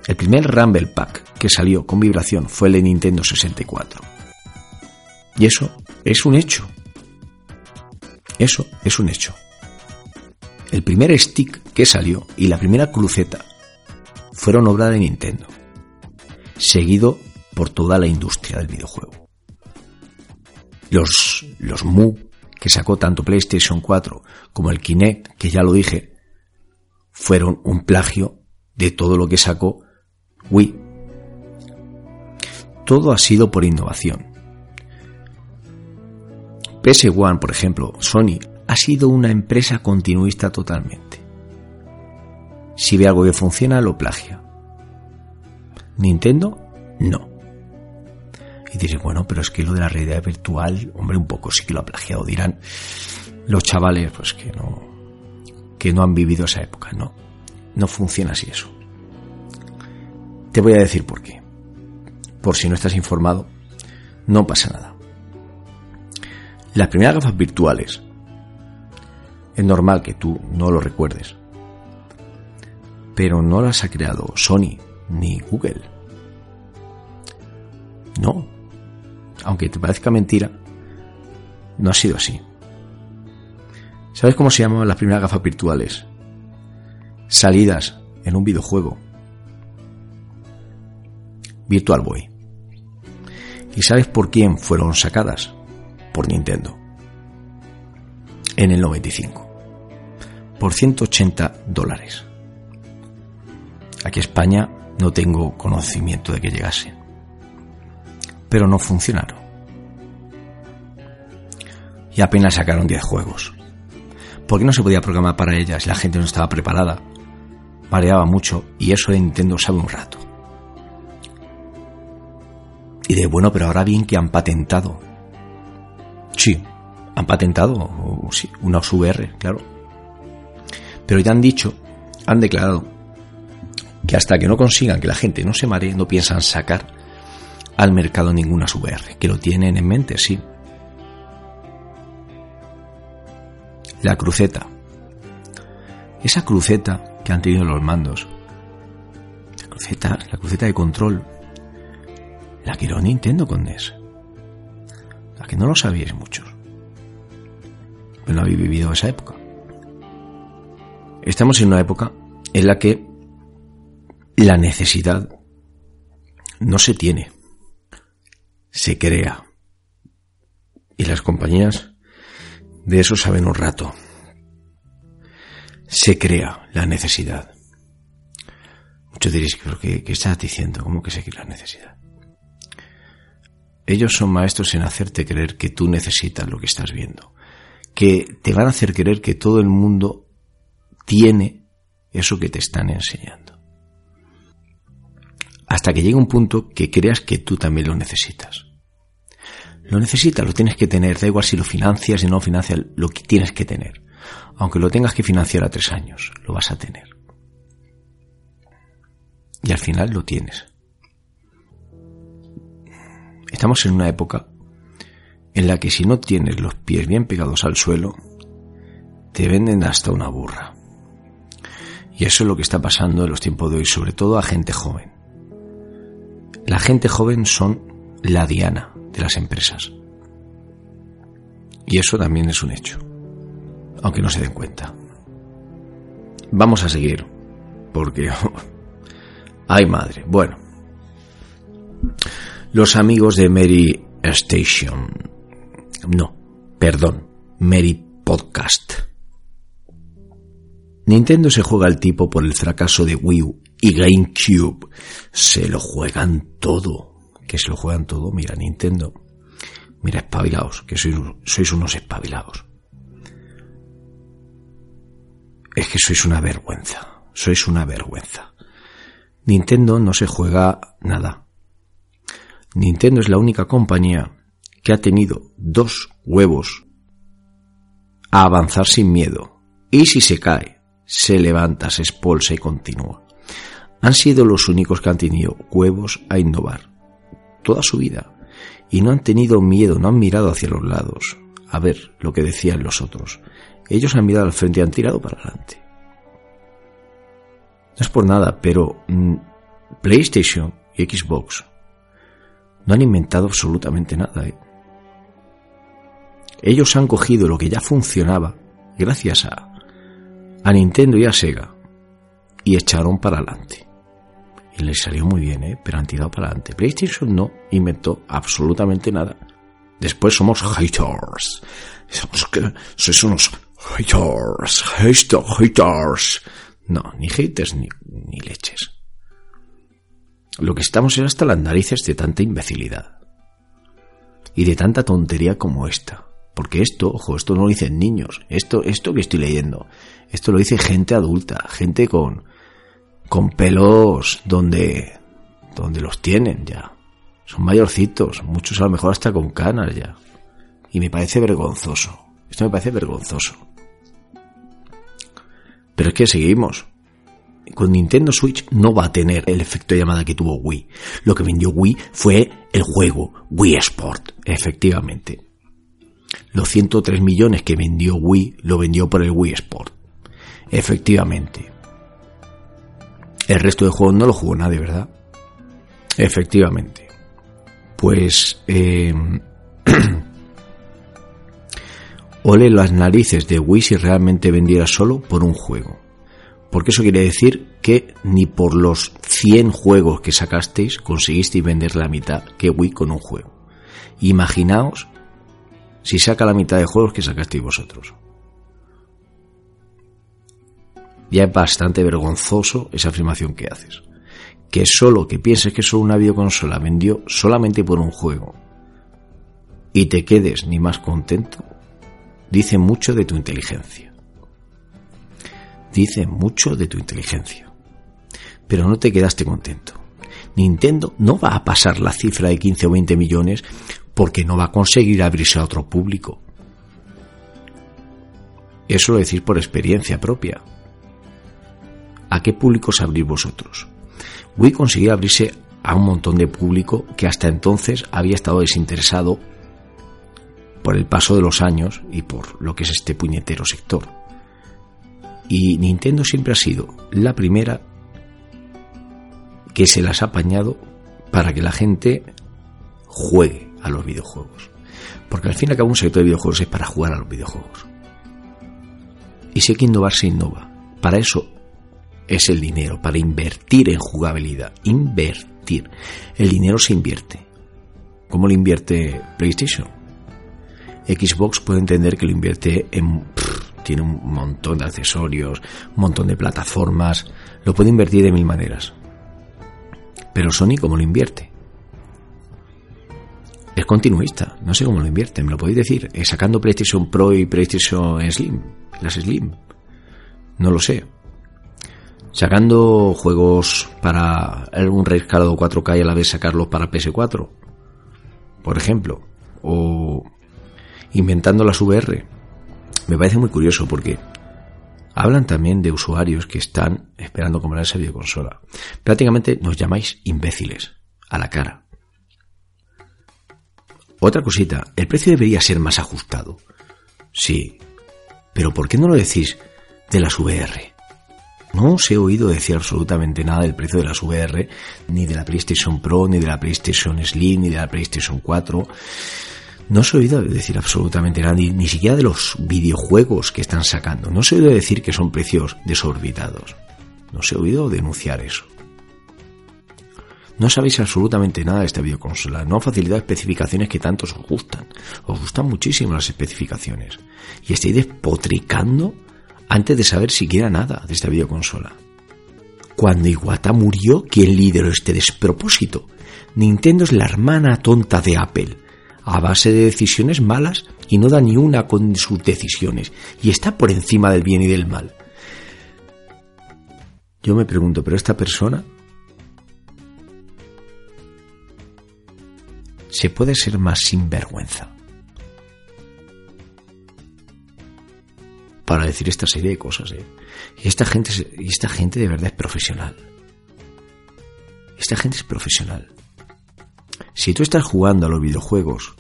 El primer Rumble Pack que salió con vibración fue el de Nintendo 64. Y eso es un hecho. Eso es un hecho. El primer stick que salió y la primera cruceta fueron obra de Nintendo, seguido por toda la industria del videojuego. Los, los Mu que sacó tanto PlayStation 4 como el Kinect, que ya lo dije, fueron un plagio de todo lo que sacó Wii. Todo ha sido por innovación. PS1, por ejemplo, Sony, ha sido una empresa continuista totalmente. Si ve algo que funciona, lo plagia. Nintendo, no. Y dices, bueno, pero es que lo de la realidad virtual, hombre, un poco sí que lo ha plagiado. Dirán los chavales, pues que no, que no han vivido esa época. No, no funciona así eso. Te voy a decir por qué. Por si no estás informado, no pasa nada. Las primeras gafas virtuales, es normal que tú no lo recuerdes, pero no las ha creado Sony ni Google. No, aunque te parezca mentira, no ha sido así. ¿Sabes cómo se llamaban las primeras gafas virtuales? Salidas en un videojuego. Virtual Boy. ¿Y sabes por quién fueron sacadas? Por Nintendo. En el 95. Por 180 dólares. Aquí en España no tengo conocimiento de que llegase. Pero no funcionaron. Y apenas sacaron 10 juegos. Porque no se podía programar para ellas, la gente no estaba preparada. Mareaba mucho y eso de Nintendo sabe un rato. Y de bueno, pero ahora bien que han patentado. Sí, han patentado sí, una VR, claro. Pero ya han dicho, han declarado que hasta que no consigan que la gente no se maree, no piensan sacar al mercado ninguna VR, que lo tienen en mente, sí. La cruceta. Esa cruceta que han tenido los mandos. La cruceta, la cruceta de control. La que era Nintendo con NES. Que no lo sabíais muchos. Pero no habéis vivido esa época. Estamos en una época en la que la necesidad no se tiene, se crea. Y las compañías de eso saben un rato. Se crea la necesidad. Muchos diréis, ¿pero qué, qué estás diciendo? ¿Cómo que se crea la necesidad? Ellos son maestros en hacerte creer que tú necesitas lo que estás viendo. Que te van a hacer creer que todo el mundo tiene eso que te están enseñando. Hasta que llegue un punto que creas que tú también lo necesitas. Lo necesitas, lo tienes que tener, da igual si lo financias, y no financias, lo que tienes que tener. Aunque lo tengas que financiar a tres años, lo vas a tener. Y al final lo tienes. Estamos en una época en la que si no tienes los pies bien pegados al suelo, te venden hasta una burra. Y eso es lo que está pasando en los tiempos de hoy, sobre todo a gente joven. La gente joven son la diana de las empresas. Y eso también es un hecho, aunque no se den cuenta. Vamos a seguir, porque... ¡Ay madre! Bueno. Los amigos de Mary Station. No, perdón, Mary Podcast. Nintendo se juega al tipo por el fracaso de Wii U y GameCube. Se lo juegan todo. Que se lo juegan todo. Mira, Nintendo. Mira, espabilados, que sois, sois unos espabilados. Es que sois una vergüenza. Sois una vergüenza. Nintendo no se juega nada. Nintendo es la única compañía que ha tenido dos huevos a avanzar sin miedo. Y si se cae, se levanta, se expulsa y continúa. Han sido los únicos que han tenido huevos a innovar toda su vida y no han tenido miedo, no han mirado hacia los lados a ver lo que decían los otros. Ellos han mirado al frente y han tirado para adelante. No es por nada, pero mm, PlayStation y Xbox no han inventado absolutamente nada. ¿eh? Ellos han cogido lo que ya funcionaba gracias a, a Nintendo y a Sega y echaron para adelante. Y les salió muy bien, ¿eh? pero han tirado para adelante. PlayStation no inventó absolutamente nada. Después somos haters. Somos que sois unos haters, haters, haters. No, ni haters ni, ni leches. Lo que estamos es hasta las narices de tanta imbecilidad. Y de tanta tontería como esta. Porque esto, ojo, esto no lo dicen niños. Esto, esto que estoy leyendo, esto lo dice gente adulta, gente con, con pelos donde, donde los tienen ya. Son mayorcitos, muchos a lo mejor hasta con canas ya. Y me parece vergonzoso. Esto me parece vergonzoso. Pero es que seguimos. Con Nintendo Switch no va a tener el efecto llamada que tuvo Wii. Lo que vendió Wii fue el juego Wii Sport, efectivamente. Los 103 millones que vendió Wii lo vendió por el Wii Sport. Efectivamente. El resto de juegos no lo jugó nadie, ¿verdad? Efectivamente. Pues... Eh, ole las narices de Wii si realmente vendiera solo por un juego. Porque eso quiere decir que ni por los 100 juegos que sacasteis conseguisteis vender la mitad que Wii con un juego. Imaginaos si saca la mitad de juegos que sacasteis vosotros. Ya es bastante vergonzoso esa afirmación que haces. Que solo que pienses que solo una videoconsola vendió solamente por un juego y te quedes ni más contento, dice mucho de tu inteligencia. Dice mucho de tu inteligencia. Pero no te quedaste contento. Nintendo no va a pasar la cifra de 15 o 20 millones porque no va a conseguir abrirse a otro público. Eso lo decís por experiencia propia. ¿A qué públicos abrís vosotros? Wii consiguió abrirse a un montón de público que hasta entonces había estado desinteresado por el paso de los años y por lo que es este puñetero sector. Y Nintendo siempre ha sido la primera que se las ha apañado para que la gente juegue a los videojuegos. Porque al fin y al cabo un sector de videojuegos es para jugar a los videojuegos. Y si hay que innovar, se innova. Para eso es el dinero, para invertir en jugabilidad. Invertir. El dinero se invierte. ¿Cómo lo invierte PlayStation? Xbox puede entender que lo invierte en... tiene un montón de accesorios, un montón de plataformas. Lo puede invertir de mil maneras. Pero Sony, ¿cómo lo invierte? Es continuista, no sé cómo lo invierte, me lo podéis decir. ¿Es sacando PlayStation Pro y PlayStation Slim, las Slim. No lo sé. Sacando juegos para un rescalado 4K y a la vez sacarlos para PS4, por ejemplo. O inventando las VR. Me parece muy curioso porque hablan también de usuarios que están esperando comprar esa videoconsola. Prácticamente nos llamáis imbéciles a la cara. Otra cosita, el precio debería ser más ajustado. Sí, pero ¿por qué no lo decís de las VR? No os he oído decir absolutamente nada del precio de las VR, ni de la PlayStation Pro, ni de la PlayStation Slim, ni de la PlayStation 4. No os he oído decir absolutamente nada, ni, siquiera de los videojuegos que están sacando. No os he oído decir que son precios desorbitados. No os he oído denunciar eso. No sabéis absolutamente nada de esta videoconsola. No ha facilitado especificaciones que tanto os gustan. Os gustan muchísimo las especificaciones. Y estáis despotricando antes de saber siquiera nada de esta videoconsola. Cuando Iwata murió, ¿quién lideró este despropósito? Nintendo es la hermana tonta de Apple, a base de decisiones malas y no da ni una con sus decisiones, y está por encima del bien y del mal. Yo me pregunto, ¿pero esta persona se puede ser más sinvergüenza para decir esta serie de cosas. ¿eh? Y esta gente, esta gente de verdad es profesional. Esta gente es profesional. Si tú estás jugando a los videojuegos,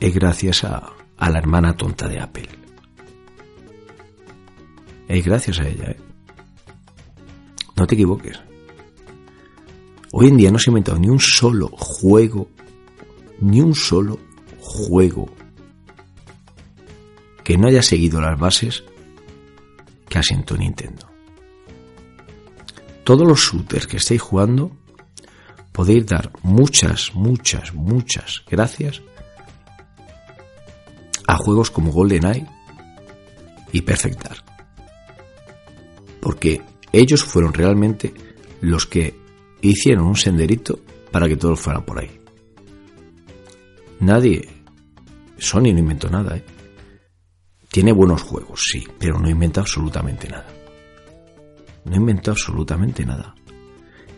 es gracias a, la hermana tonta de Apple. Es gracias a ella. ¿eh? No te equivoques. Hoy en día no se ha inventado ni un solo juego, ni un solo juego que no haya seguido las bases que asentó Nintendo. Todos los shooters que estéis jugando podéis dar muchas, muchas, muchas gracias a juegos como GoldenEye y Perfect Dark. Porque ellos fueron realmente los que hicieron un senderito para que todos fueran por ahí. Nadie, Sony no inventó nada, ¿eh? Tiene buenos juegos, sí, pero no inventa absolutamente nada. No inventó absolutamente nada.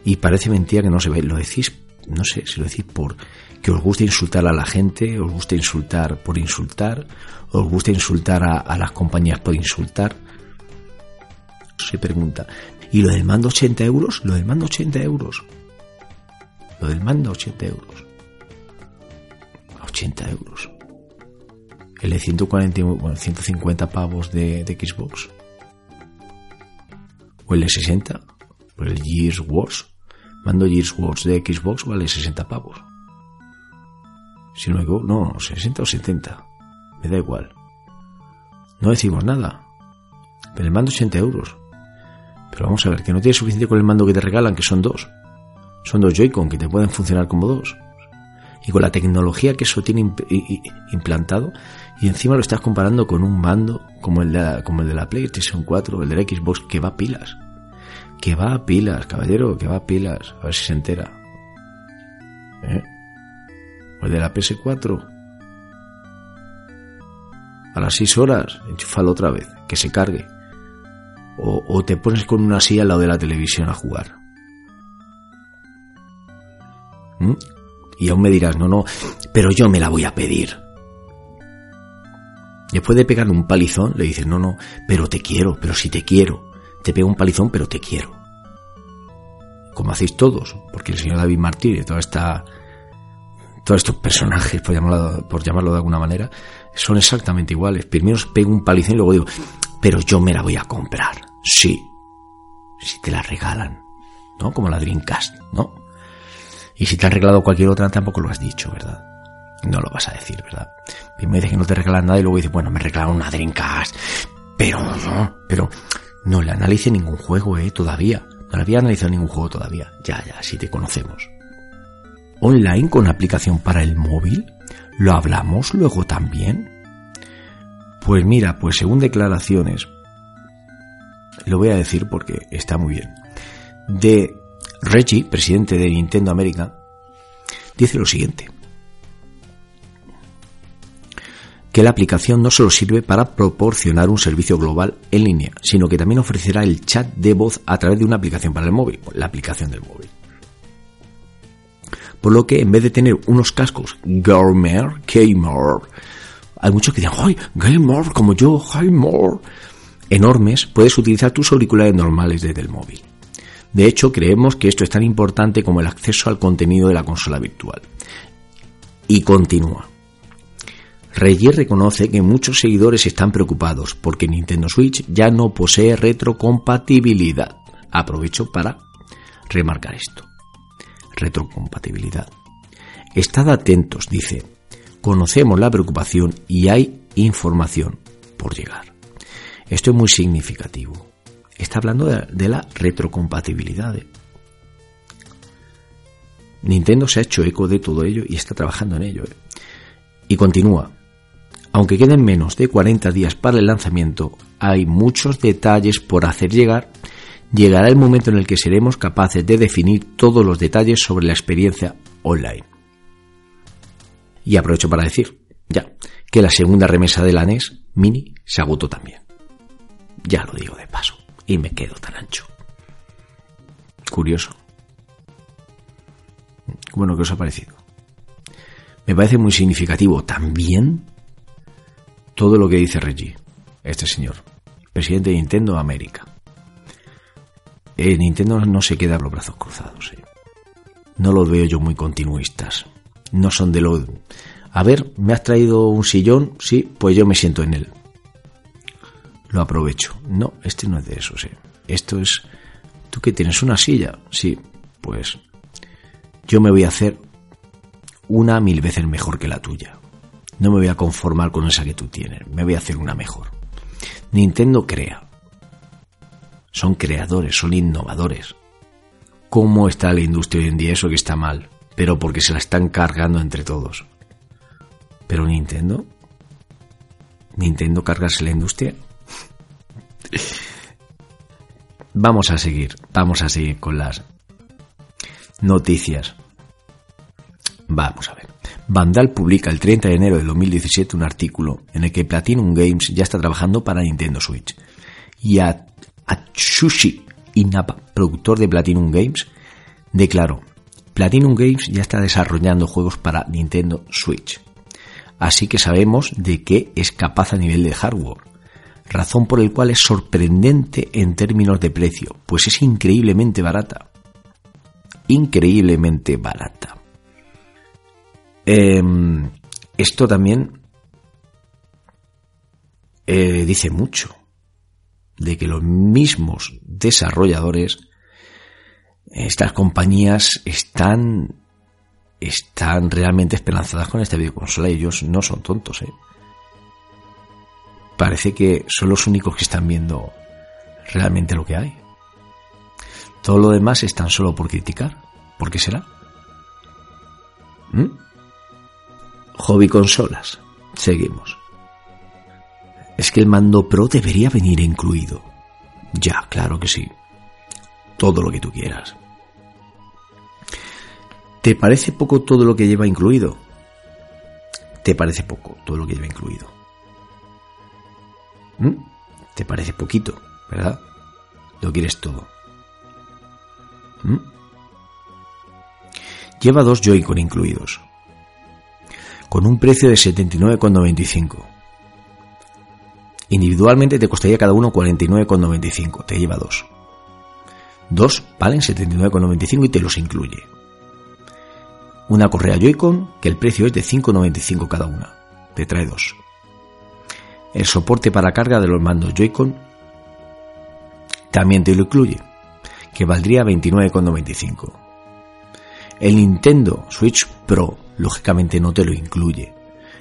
Y parece mentira que no se ve. Lo decís, no sé si lo decís por que os gusta insultar a la gente, os gusta insultar por insultar, os gusta insultar a, a las compañías por insultar. Se pregunta, ¿y lo del mando 80 euros? Lo del mando 80 euros. Lo del mando 80 euros. 80 euros. El de 140, bueno, 150 pavos de, de Xbox. O el de 60. Por el Gears Wars. Mando Gears Wars de Xbox vale 60 pavos. Si no me no, 60 o 70. Me da igual. No decimos nada. Pero el mando 80 euros. Pero vamos a ver, que no tiene suficiente con el mando que te regalan, que son dos. Son dos Joy-Con que te pueden funcionar como dos. Y con la tecnología que eso tiene implantado, y encima lo estás comparando con un mando como el de la, como el de la PlayStation 4, el de la Xbox, que va pilas. Que va a pilas, caballero, que va a pilas. A ver si se entera. ¿Eh? O el de la PS4. A las 6 horas, enchufalo otra vez, que se cargue. O, o te pones con una silla al lado de la televisión a jugar. ¿Mm? Y aún me dirás, no, no, pero yo me la voy a pedir. Después de pegarle un palizón, le dices, no, no, pero te quiero, pero si te quiero. Te pego un palizón, pero te quiero. Como hacéis todos, porque el señor David Martínez, toda esta, todos estos personajes, por llamarlo, por llamarlo de alguna manera, son exactamente iguales. Primero os pego un palizón y luego digo, pero yo me la voy a comprar. Sí. Si te la regalan. ¿No? Como la Dreamcast, ¿no? Y si te han regalado cualquier otra, tampoco lo has dicho, ¿verdad? No lo vas a decir, ¿verdad? Primero dices que no te regalan nada y luego dices, bueno, me regalaron una Dreamcast. Pero no, pero no le analice ningún juego, ¿eh? Todavía. No le había analizado ningún juego todavía. Ya, ya, si te conocemos. Online con aplicación para el móvil. ¿Lo hablamos luego también? Pues mira, pues según declaraciones, lo voy a decir porque está muy bien, de Reggie, presidente de Nintendo América, dice lo siguiente. Que la aplicación no solo sirve para proporcionar un servicio global en línea, sino que también ofrecerá el chat de voz a través de una aplicación para el móvil, la aplicación del móvil. Por lo que en vez de tener unos cascos gamer, gamer, hay muchos que dicen, ¡ay, gamer, como yo, gamer! Enormes, puedes utilizar tus auriculares normales desde el móvil. De hecho, creemos que esto es tan importante como el acceso al contenido de la consola virtual. Y continúa. Reggie reconoce que muchos seguidores están preocupados porque Nintendo Switch ya no posee retrocompatibilidad. Aprovecho para remarcar esto. Retrocompatibilidad. Estad atentos, dice. Conocemos la preocupación y hay información por llegar. Esto es muy significativo está hablando de, la retrocompatibilidad. Nintendo se ha hecho eco de todo ello y está trabajando en ello. ¿eh? Y continúa. Aunque queden menos de 40 días para el lanzamiento, hay muchos detalles por hacer llegar. Llegará el momento en el que seremos capaces de definir todos los detalles sobre la experiencia online. Y aprovecho para decir, ya, que la segunda remesa de la Mini se agotó también. Ya lo digo de paso y me quedo tan ancho. Curioso. Bueno, ¿qué os ha parecido? Me parece muy significativo también todo lo que dice Reggie, este señor, presidente de Nintendo América. Eh, Nintendo no se queda los brazos cruzados. Eh. No los veo yo muy continuistas. No son de lo... A ver, ¿me has traído un sillón? Sí, pues yo me siento en él lo aprovecho. No, este no es de eso, sí. Esto es, tú que tienes una silla, sí, pues yo me voy a hacer una mil veces mejor que la tuya. No me voy a conformar con esa que tú tienes, me voy a hacer una mejor. Nintendo crea. Son creadores, son innovadores. ¿Cómo está la industria hoy en día? Eso que está mal, pero porque se la están cargando entre todos. Pero Nintendo, Nintendo cargarse la industria. Vamos a seguir, vamos a seguir con las noticias. Vamos a ver. Vandal publica el 30 de enero de 2017 un artículo en el que Platinum Games ya está trabajando para Nintendo Switch. Y Atsushi Inaba, productor de Platinum Games, declaró, Platinum Games ya está desarrollando juegos para Nintendo Switch. Así que sabemos de qué es capaz a nivel de hardware. Razón por el cual es sorprendente en términos de precio, pues es increíblemente barata. Increíblemente barata. Em, esto también eh, dice mucho de que los mismos desarrolladores, estas compañías están, están realmente esperanzadas con esta videoconsola ellos no son tontos. ¿eh? Parece que son los únicos que están viendo realmente lo que hay. Todo lo demás es tan solo por criticar. ¿Por qué será? ¿Mm? Hobby consolas. Seguimos. Es que el mando Pro debería venir incluido. Ya, claro que sí. Todo lo que tú quieras. ¿Te parece poco todo lo que lleva incluido? ¿Te parece poco todo lo que lleva incluido? ¿Mm? ¿Te parece poquito, verdad? Lo quieres todo. ¿Mm? Lleva dos Joy-Con incluidos, con un precio de 79,95. Individualmente te costaría cada uno 49,95, te lleva dos. Dos valen 79,95 y te los incluye. Una correa Joy-Con, que el precio es de 5,95 cada una, te trae dos. El soporte para carga de los mandos Joy-Con también te lo incluye, que valdría 29,95. El Nintendo Switch Pro, lógicamente, no te lo incluye.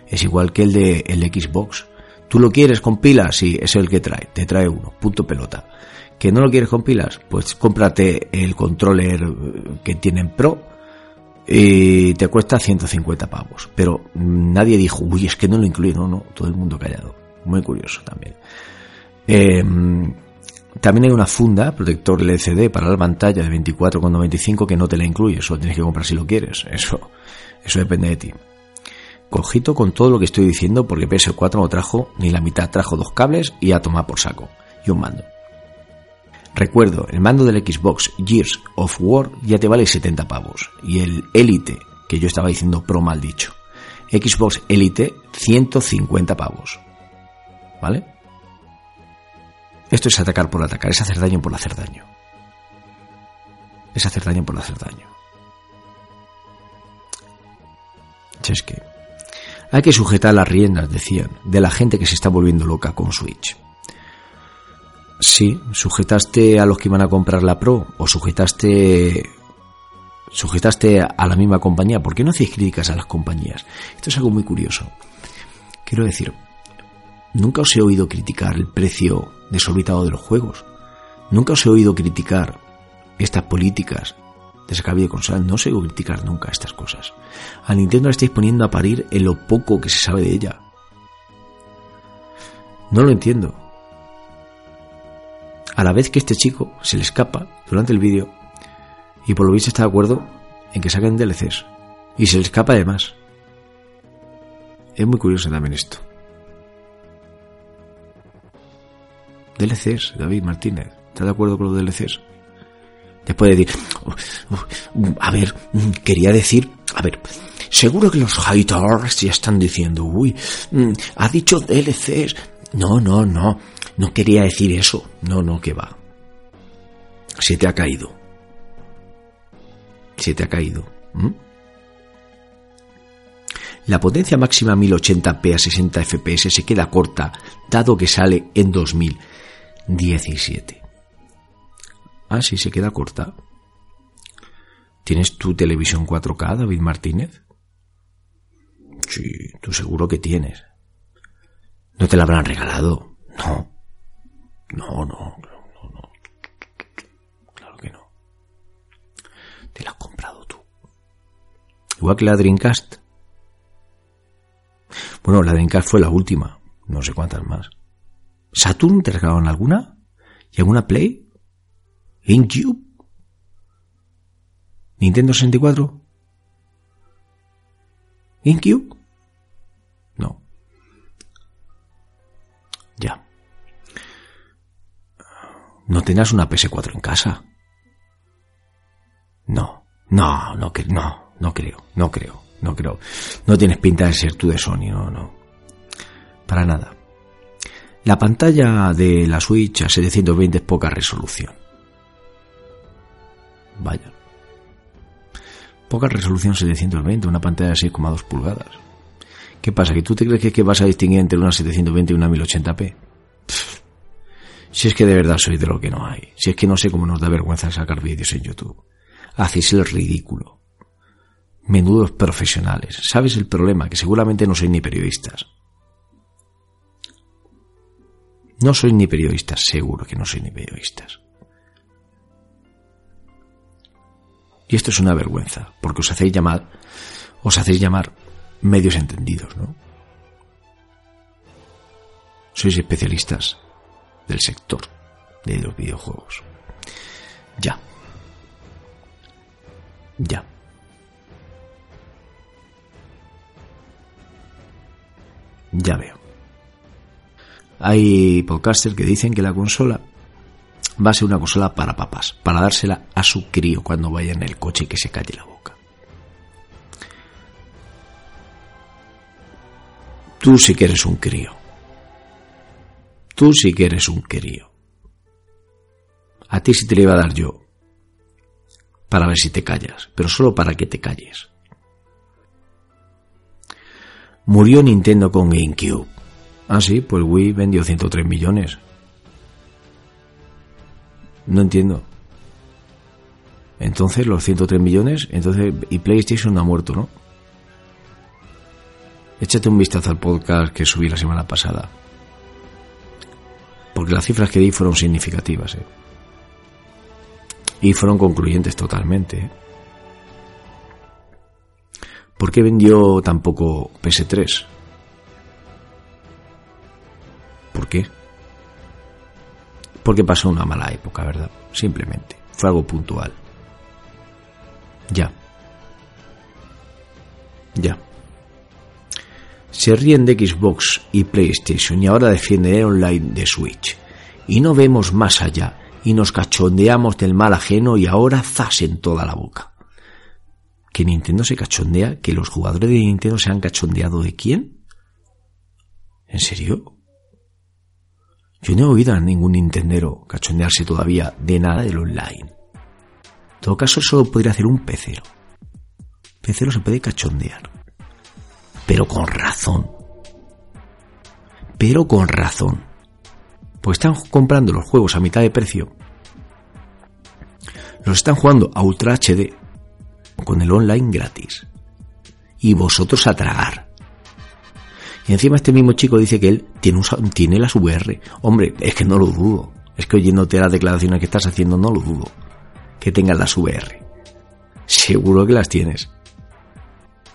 Es igual que el de el Xbox. ¿Tú lo quieres con pilas? Sí, es el que trae. Te trae uno. Punto pelota. ¿Que no lo quieres con pilas? Pues cómprate el controller que tienen Pro y te cuesta 150 pavos. Pero nadie dijo, uy, es que no lo incluye. No, no, todo el mundo callado. Muy curioso también. Eh, también hay una funda, protector LCD para la pantalla de 24,95 que no te la incluye, eso tienes que comprar si lo quieres, eso, eso depende de ti. Cojito con todo lo que estoy diciendo porque PS4 no trajo ni la mitad, trajo dos cables y a tomar por saco, y un mando. Recuerdo, el mando del Xbox Gears of War ya te vale 70 pavos, y el Elite, que yo estaba diciendo pro mal dicho, Xbox Elite 150 pavos. ¿Vale? Esto es atacar por atacar, es hacer daño por hacer daño. Es hacer daño por hacer daño. Es que hay que sujetar las riendas, decían, de la gente que se está volviendo loca con Switch. Sí, sujetaste a los que iban a comprar la Pro o sujetaste sujetaste a la misma compañía. ¿Por qué no hacéis críticas a las compañías? Esto es algo muy curioso. Quiero decir, nunca os he oído criticar el precio desorbitado de los juegos. Nunca os he oído criticar estas políticas de sacar videoconsolas. No oído criticar nunca estas cosas. A Nintendo la estáis poniendo a parir en lo poco que se sabe de ella. No lo entiendo. A la vez que este chico se le escapa durante el vídeo y por lo visto está de acuerdo en que saquen DLCs. Y se le escapa además. Es muy curioso también esto. DLCs, David Martínez. ¿Estás de acuerdo con los DLCs? Después de decir, a ver, quería decir, a ver, seguro que los haters ya están diciendo, uy, ha dicho DLCs. No, no, no, no quería decir eso. No, no, que va. Se te ha caído. Se te ha caído. La potencia máxima 1080p a 60 fps se queda corta, dado que sale en 2017. Ah, sí, se queda corta. ¿Tienes tu televisión 4K, David Martínez? Sí, tú seguro que tienes. ¿No te la habrán regalado? No. No, no, no, no. Claro que no. Te la has comprado tú. Igual que la Dreamcast. Bueno, la Dreamcast fue la última. No sé cuántas más. ¿Saturn te regalaron alguna? ¿Y alguna Play? ¿GameCube? ¿Nintendo 64? ¿GameCube? No. Ya. ¿No tenías una PS4 en casa? No. No, no, no, no creo, no creo, no creo. No tienes pinta de ser tú de Sony, no, no. Para nada. La pantalla de la Switch a 720 es poca resolución. Vaya. Poca resolución 720, una pantalla de 6,2 pulgadas. ¿Qué pasa? ¿Que tú te crees que, vas a distinguir entre una 720 y una 1080p? Si es que de verdad soy de lo que no hay. Si es que no sé cómo nos da vergüenza sacar vídeos en YouTube. Hacéis el ridículo. Menudos profesionales. ¿Sabes el problema? Que seguramente no sois ni periodistas. No sois ni periodistas, seguro que no sois ni periodistas. Y esto es una vergüenza, porque os hacéis llamar, os hacéis llamar medios entendidos, ¿no? Sois especialistas del sector de los videojuegos. Ya. Ya. Ya veo. Hay podcasters que dicen que la consola va a ser una consola para papás, para dársela a su crío cuando vaya en el coche y que se calle la boca. Tú sí que eres un crío. Tú sí que eres un crío. A ti sí te le iba a dar yo. Para ver si te callas, pero solo para que te calles. Murió Nintendo con GameCube. Ah, sí, pues Wii vendió 103 millones. No entiendo. Entonces, los 103 millones, entonces, y PlayStation ha muerto, ¿no? Échate un vistazo al podcast que subí la semana pasada. Porque las cifras que di fueron significativas, ¿eh? Y fueron concluyentes totalmente, ¿eh? ¿Por qué vendió tan poco PS3? ¿Por qué? Porque pasó una mala época, ¿verdad? Simplemente. Fue algo puntual. Ya. Ya. Se ríen de Xbox y PlayStation y ahora defienden el online de Switch. Y no vemos más allá y nos cachondeamos del mal ajeno y ahora zas en toda la boca. ¿Que Nintendo se cachondea? ¿Que los jugadores de Nintendo se han cachondeado de quién? ¿En serio? Yo no he oído a ningún Nintendero cachondearse todavía de nada del online. En todo caso, solo podría hacer un pecero. Pecero se puede cachondear. Pero con razón. Pero con razón. Pues están comprando los juegos a mitad de precio. Los están jugando a Ultra HD con el online gratis. Y vosotros a tragar. Y encima este mismo chico dice que él tiene, un, tiene las VR. Hombre, es que no lo dudo. Es que oyéndote las declaraciones que estás haciendo, no lo dudo. Que tengas las VR. Seguro que las tienes.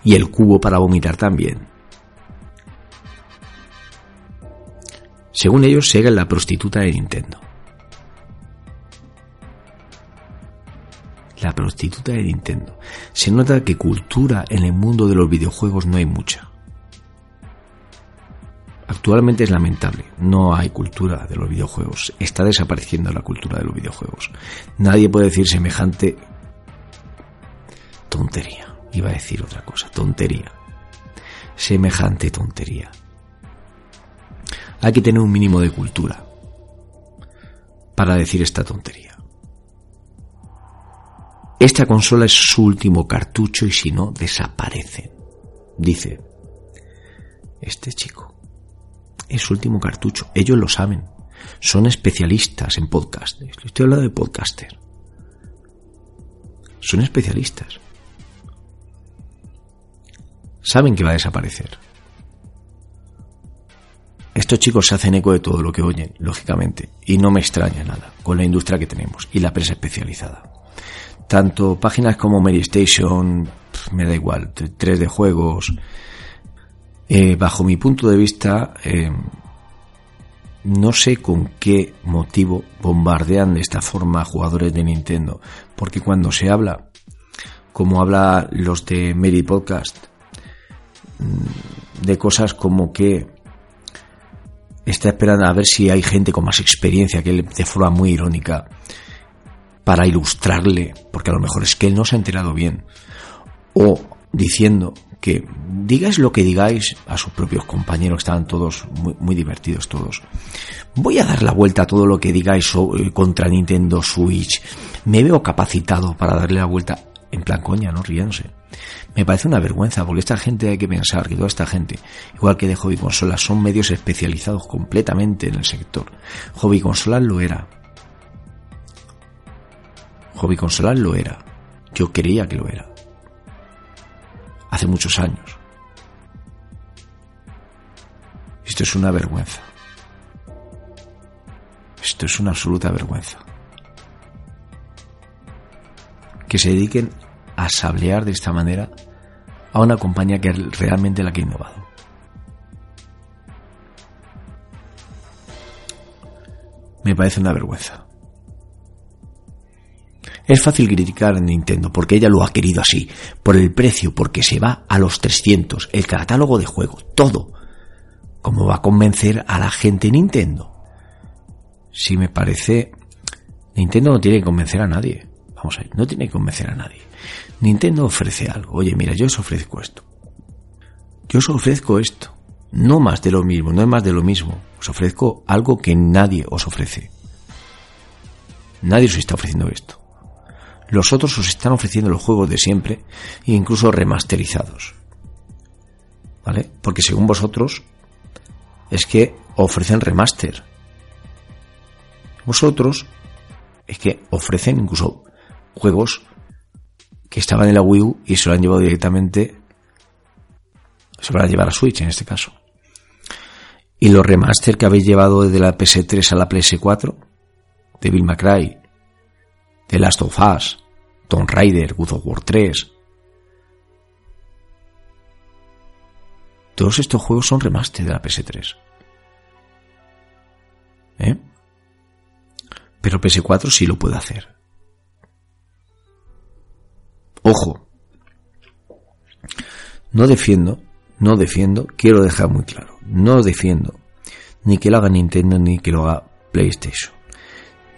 Y el cubo para vomitar también. Según ellos, Sega es la prostituta de Nintendo. La prostituta de Nintendo. Se nota que cultura en el mundo de los videojuegos no hay mucha. Actualmente es lamentable, no hay cultura de los videojuegos, está desapareciendo la cultura de los videojuegos. Nadie puede decir semejante tontería, iba a decir otra cosa, tontería. Semejante tontería. Hay que tener un mínimo de cultura para decir esta tontería. Esta consola es su último cartucho y si no, desaparece. Dice este chico es su último cartucho. Ellos lo saben. Son especialistas en podcast. Estoy hablando de podcaster. Son especialistas. saben que va a desaparecer. Estos chicos se hacen eco de todo lo que oyen, lógicamente, y no me extraña nada con la industria que tenemos y la prensa especializada. Tanto páginas como Mary Station, me da igual, 3 de juegos, eh, bajo mi punto de vista, eh, no sé con qué motivo bombardean de esta forma a jugadores de Nintendo, porque cuando se habla, como habla los de Mary Podcast, mm, de cosas como que está esperando a ver si hay gente con más experiencia que él de forma muy irónica para ilustrarle, porque a lo mejor es que él no se ha enterado bien, o diciendo que digáis lo que digáis a sus propios compañeros, estaban todos muy, muy divertidos todos. Voy a dar la vuelta a todo lo que digáis contra Nintendo Switch. Me veo capacitado para darle la vuelta en plan coña, no riéndose. Me parece una vergüenza, porque esta gente hay que pensar que toda esta gente, igual que de hobby consolas, son medios especializados completamente en el sector. Hobby consolas lo era. Hobby consolas lo era. Yo creía que lo era. Hace muchos años. Esto es una vergüenza. Esto es una absoluta vergüenza que se dediquen a sablear de esta manera a una compañía que es realmente la que ha innovado. Me parece una vergüenza. Es fácil criticar a Nintendo porque ella lo ha querido así, por el precio, porque se va a los 300, el catálogo de juegos, todo. ¿Cómo va a convencer a la gente Nintendo? Si me parece... Nintendo no tiene que convencer a nadie. Vamos a ver, no tiene que convencer a nadie. Nintendo ofrece algo. Oye, mira, yo os ofrezco esto. Yo os ofrezco esto. No más de lo mismo, no es más de lo mismo. Os ofrezco algo que nadie os ofrece. Nadie os está ofreciendo esto. Los otros os están ofreciendo los juegos de siempre e incluso remasterizados. ¿Vale? Porque según vosotros es que ofrecen remaster. Vosotros es que ofrecen incluso juegos que estaban en la Wii U y se lo han llevado directamente, se lo van a llevar a Switch en este caso. Y los remaster que habéis llevado desde la PS3 a la PS4, de Bill McRae, de Last of Us, Tomb Raider, God of War 3. Todos estos juegos son remaster de la PS3. ¿Eh? Pero PS4 sí lo puede hacer. Ojo, no defiendo, no defiendo, quiero dejar muy claro, no defiendo ni que lo haga Nintendo ni que lo haga PlayStation,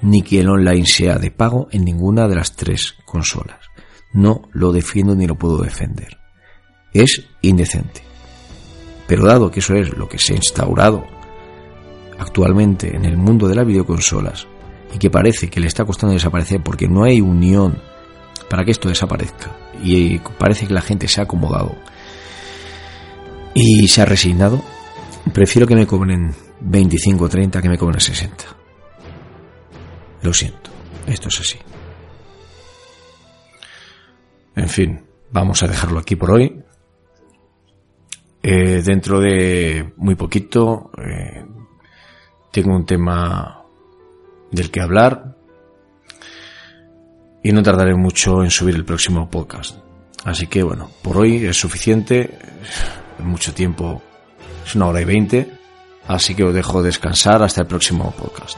ni que el online sea de pago en ninguna de las tres consolas. No lo defiendo ni lo puedo defender. Es indecente. Pero dado que eso es lo que se ha instaurado actualmente en el mundo de las videoconsolas y que parece que le está costando desaparecer porque no hay unión para que esto desaparezca. Y parece que la gente se ha acomodado y se ha resignado. Prefiero que me cobren 25 o 30 que me cobren 60. Lo siento, esto es así. En fin, vamos a dejarlo aquí por hoy. Eh, dentro de muy poquito eh, tengo un tema del que hablar y no tardaré mucho en subir el próximo podcast. Así que bueno, por hoy es suficiente, mucho tiempo, es una hora y veinte, así que os dejo descansar hasta el próximo podcast.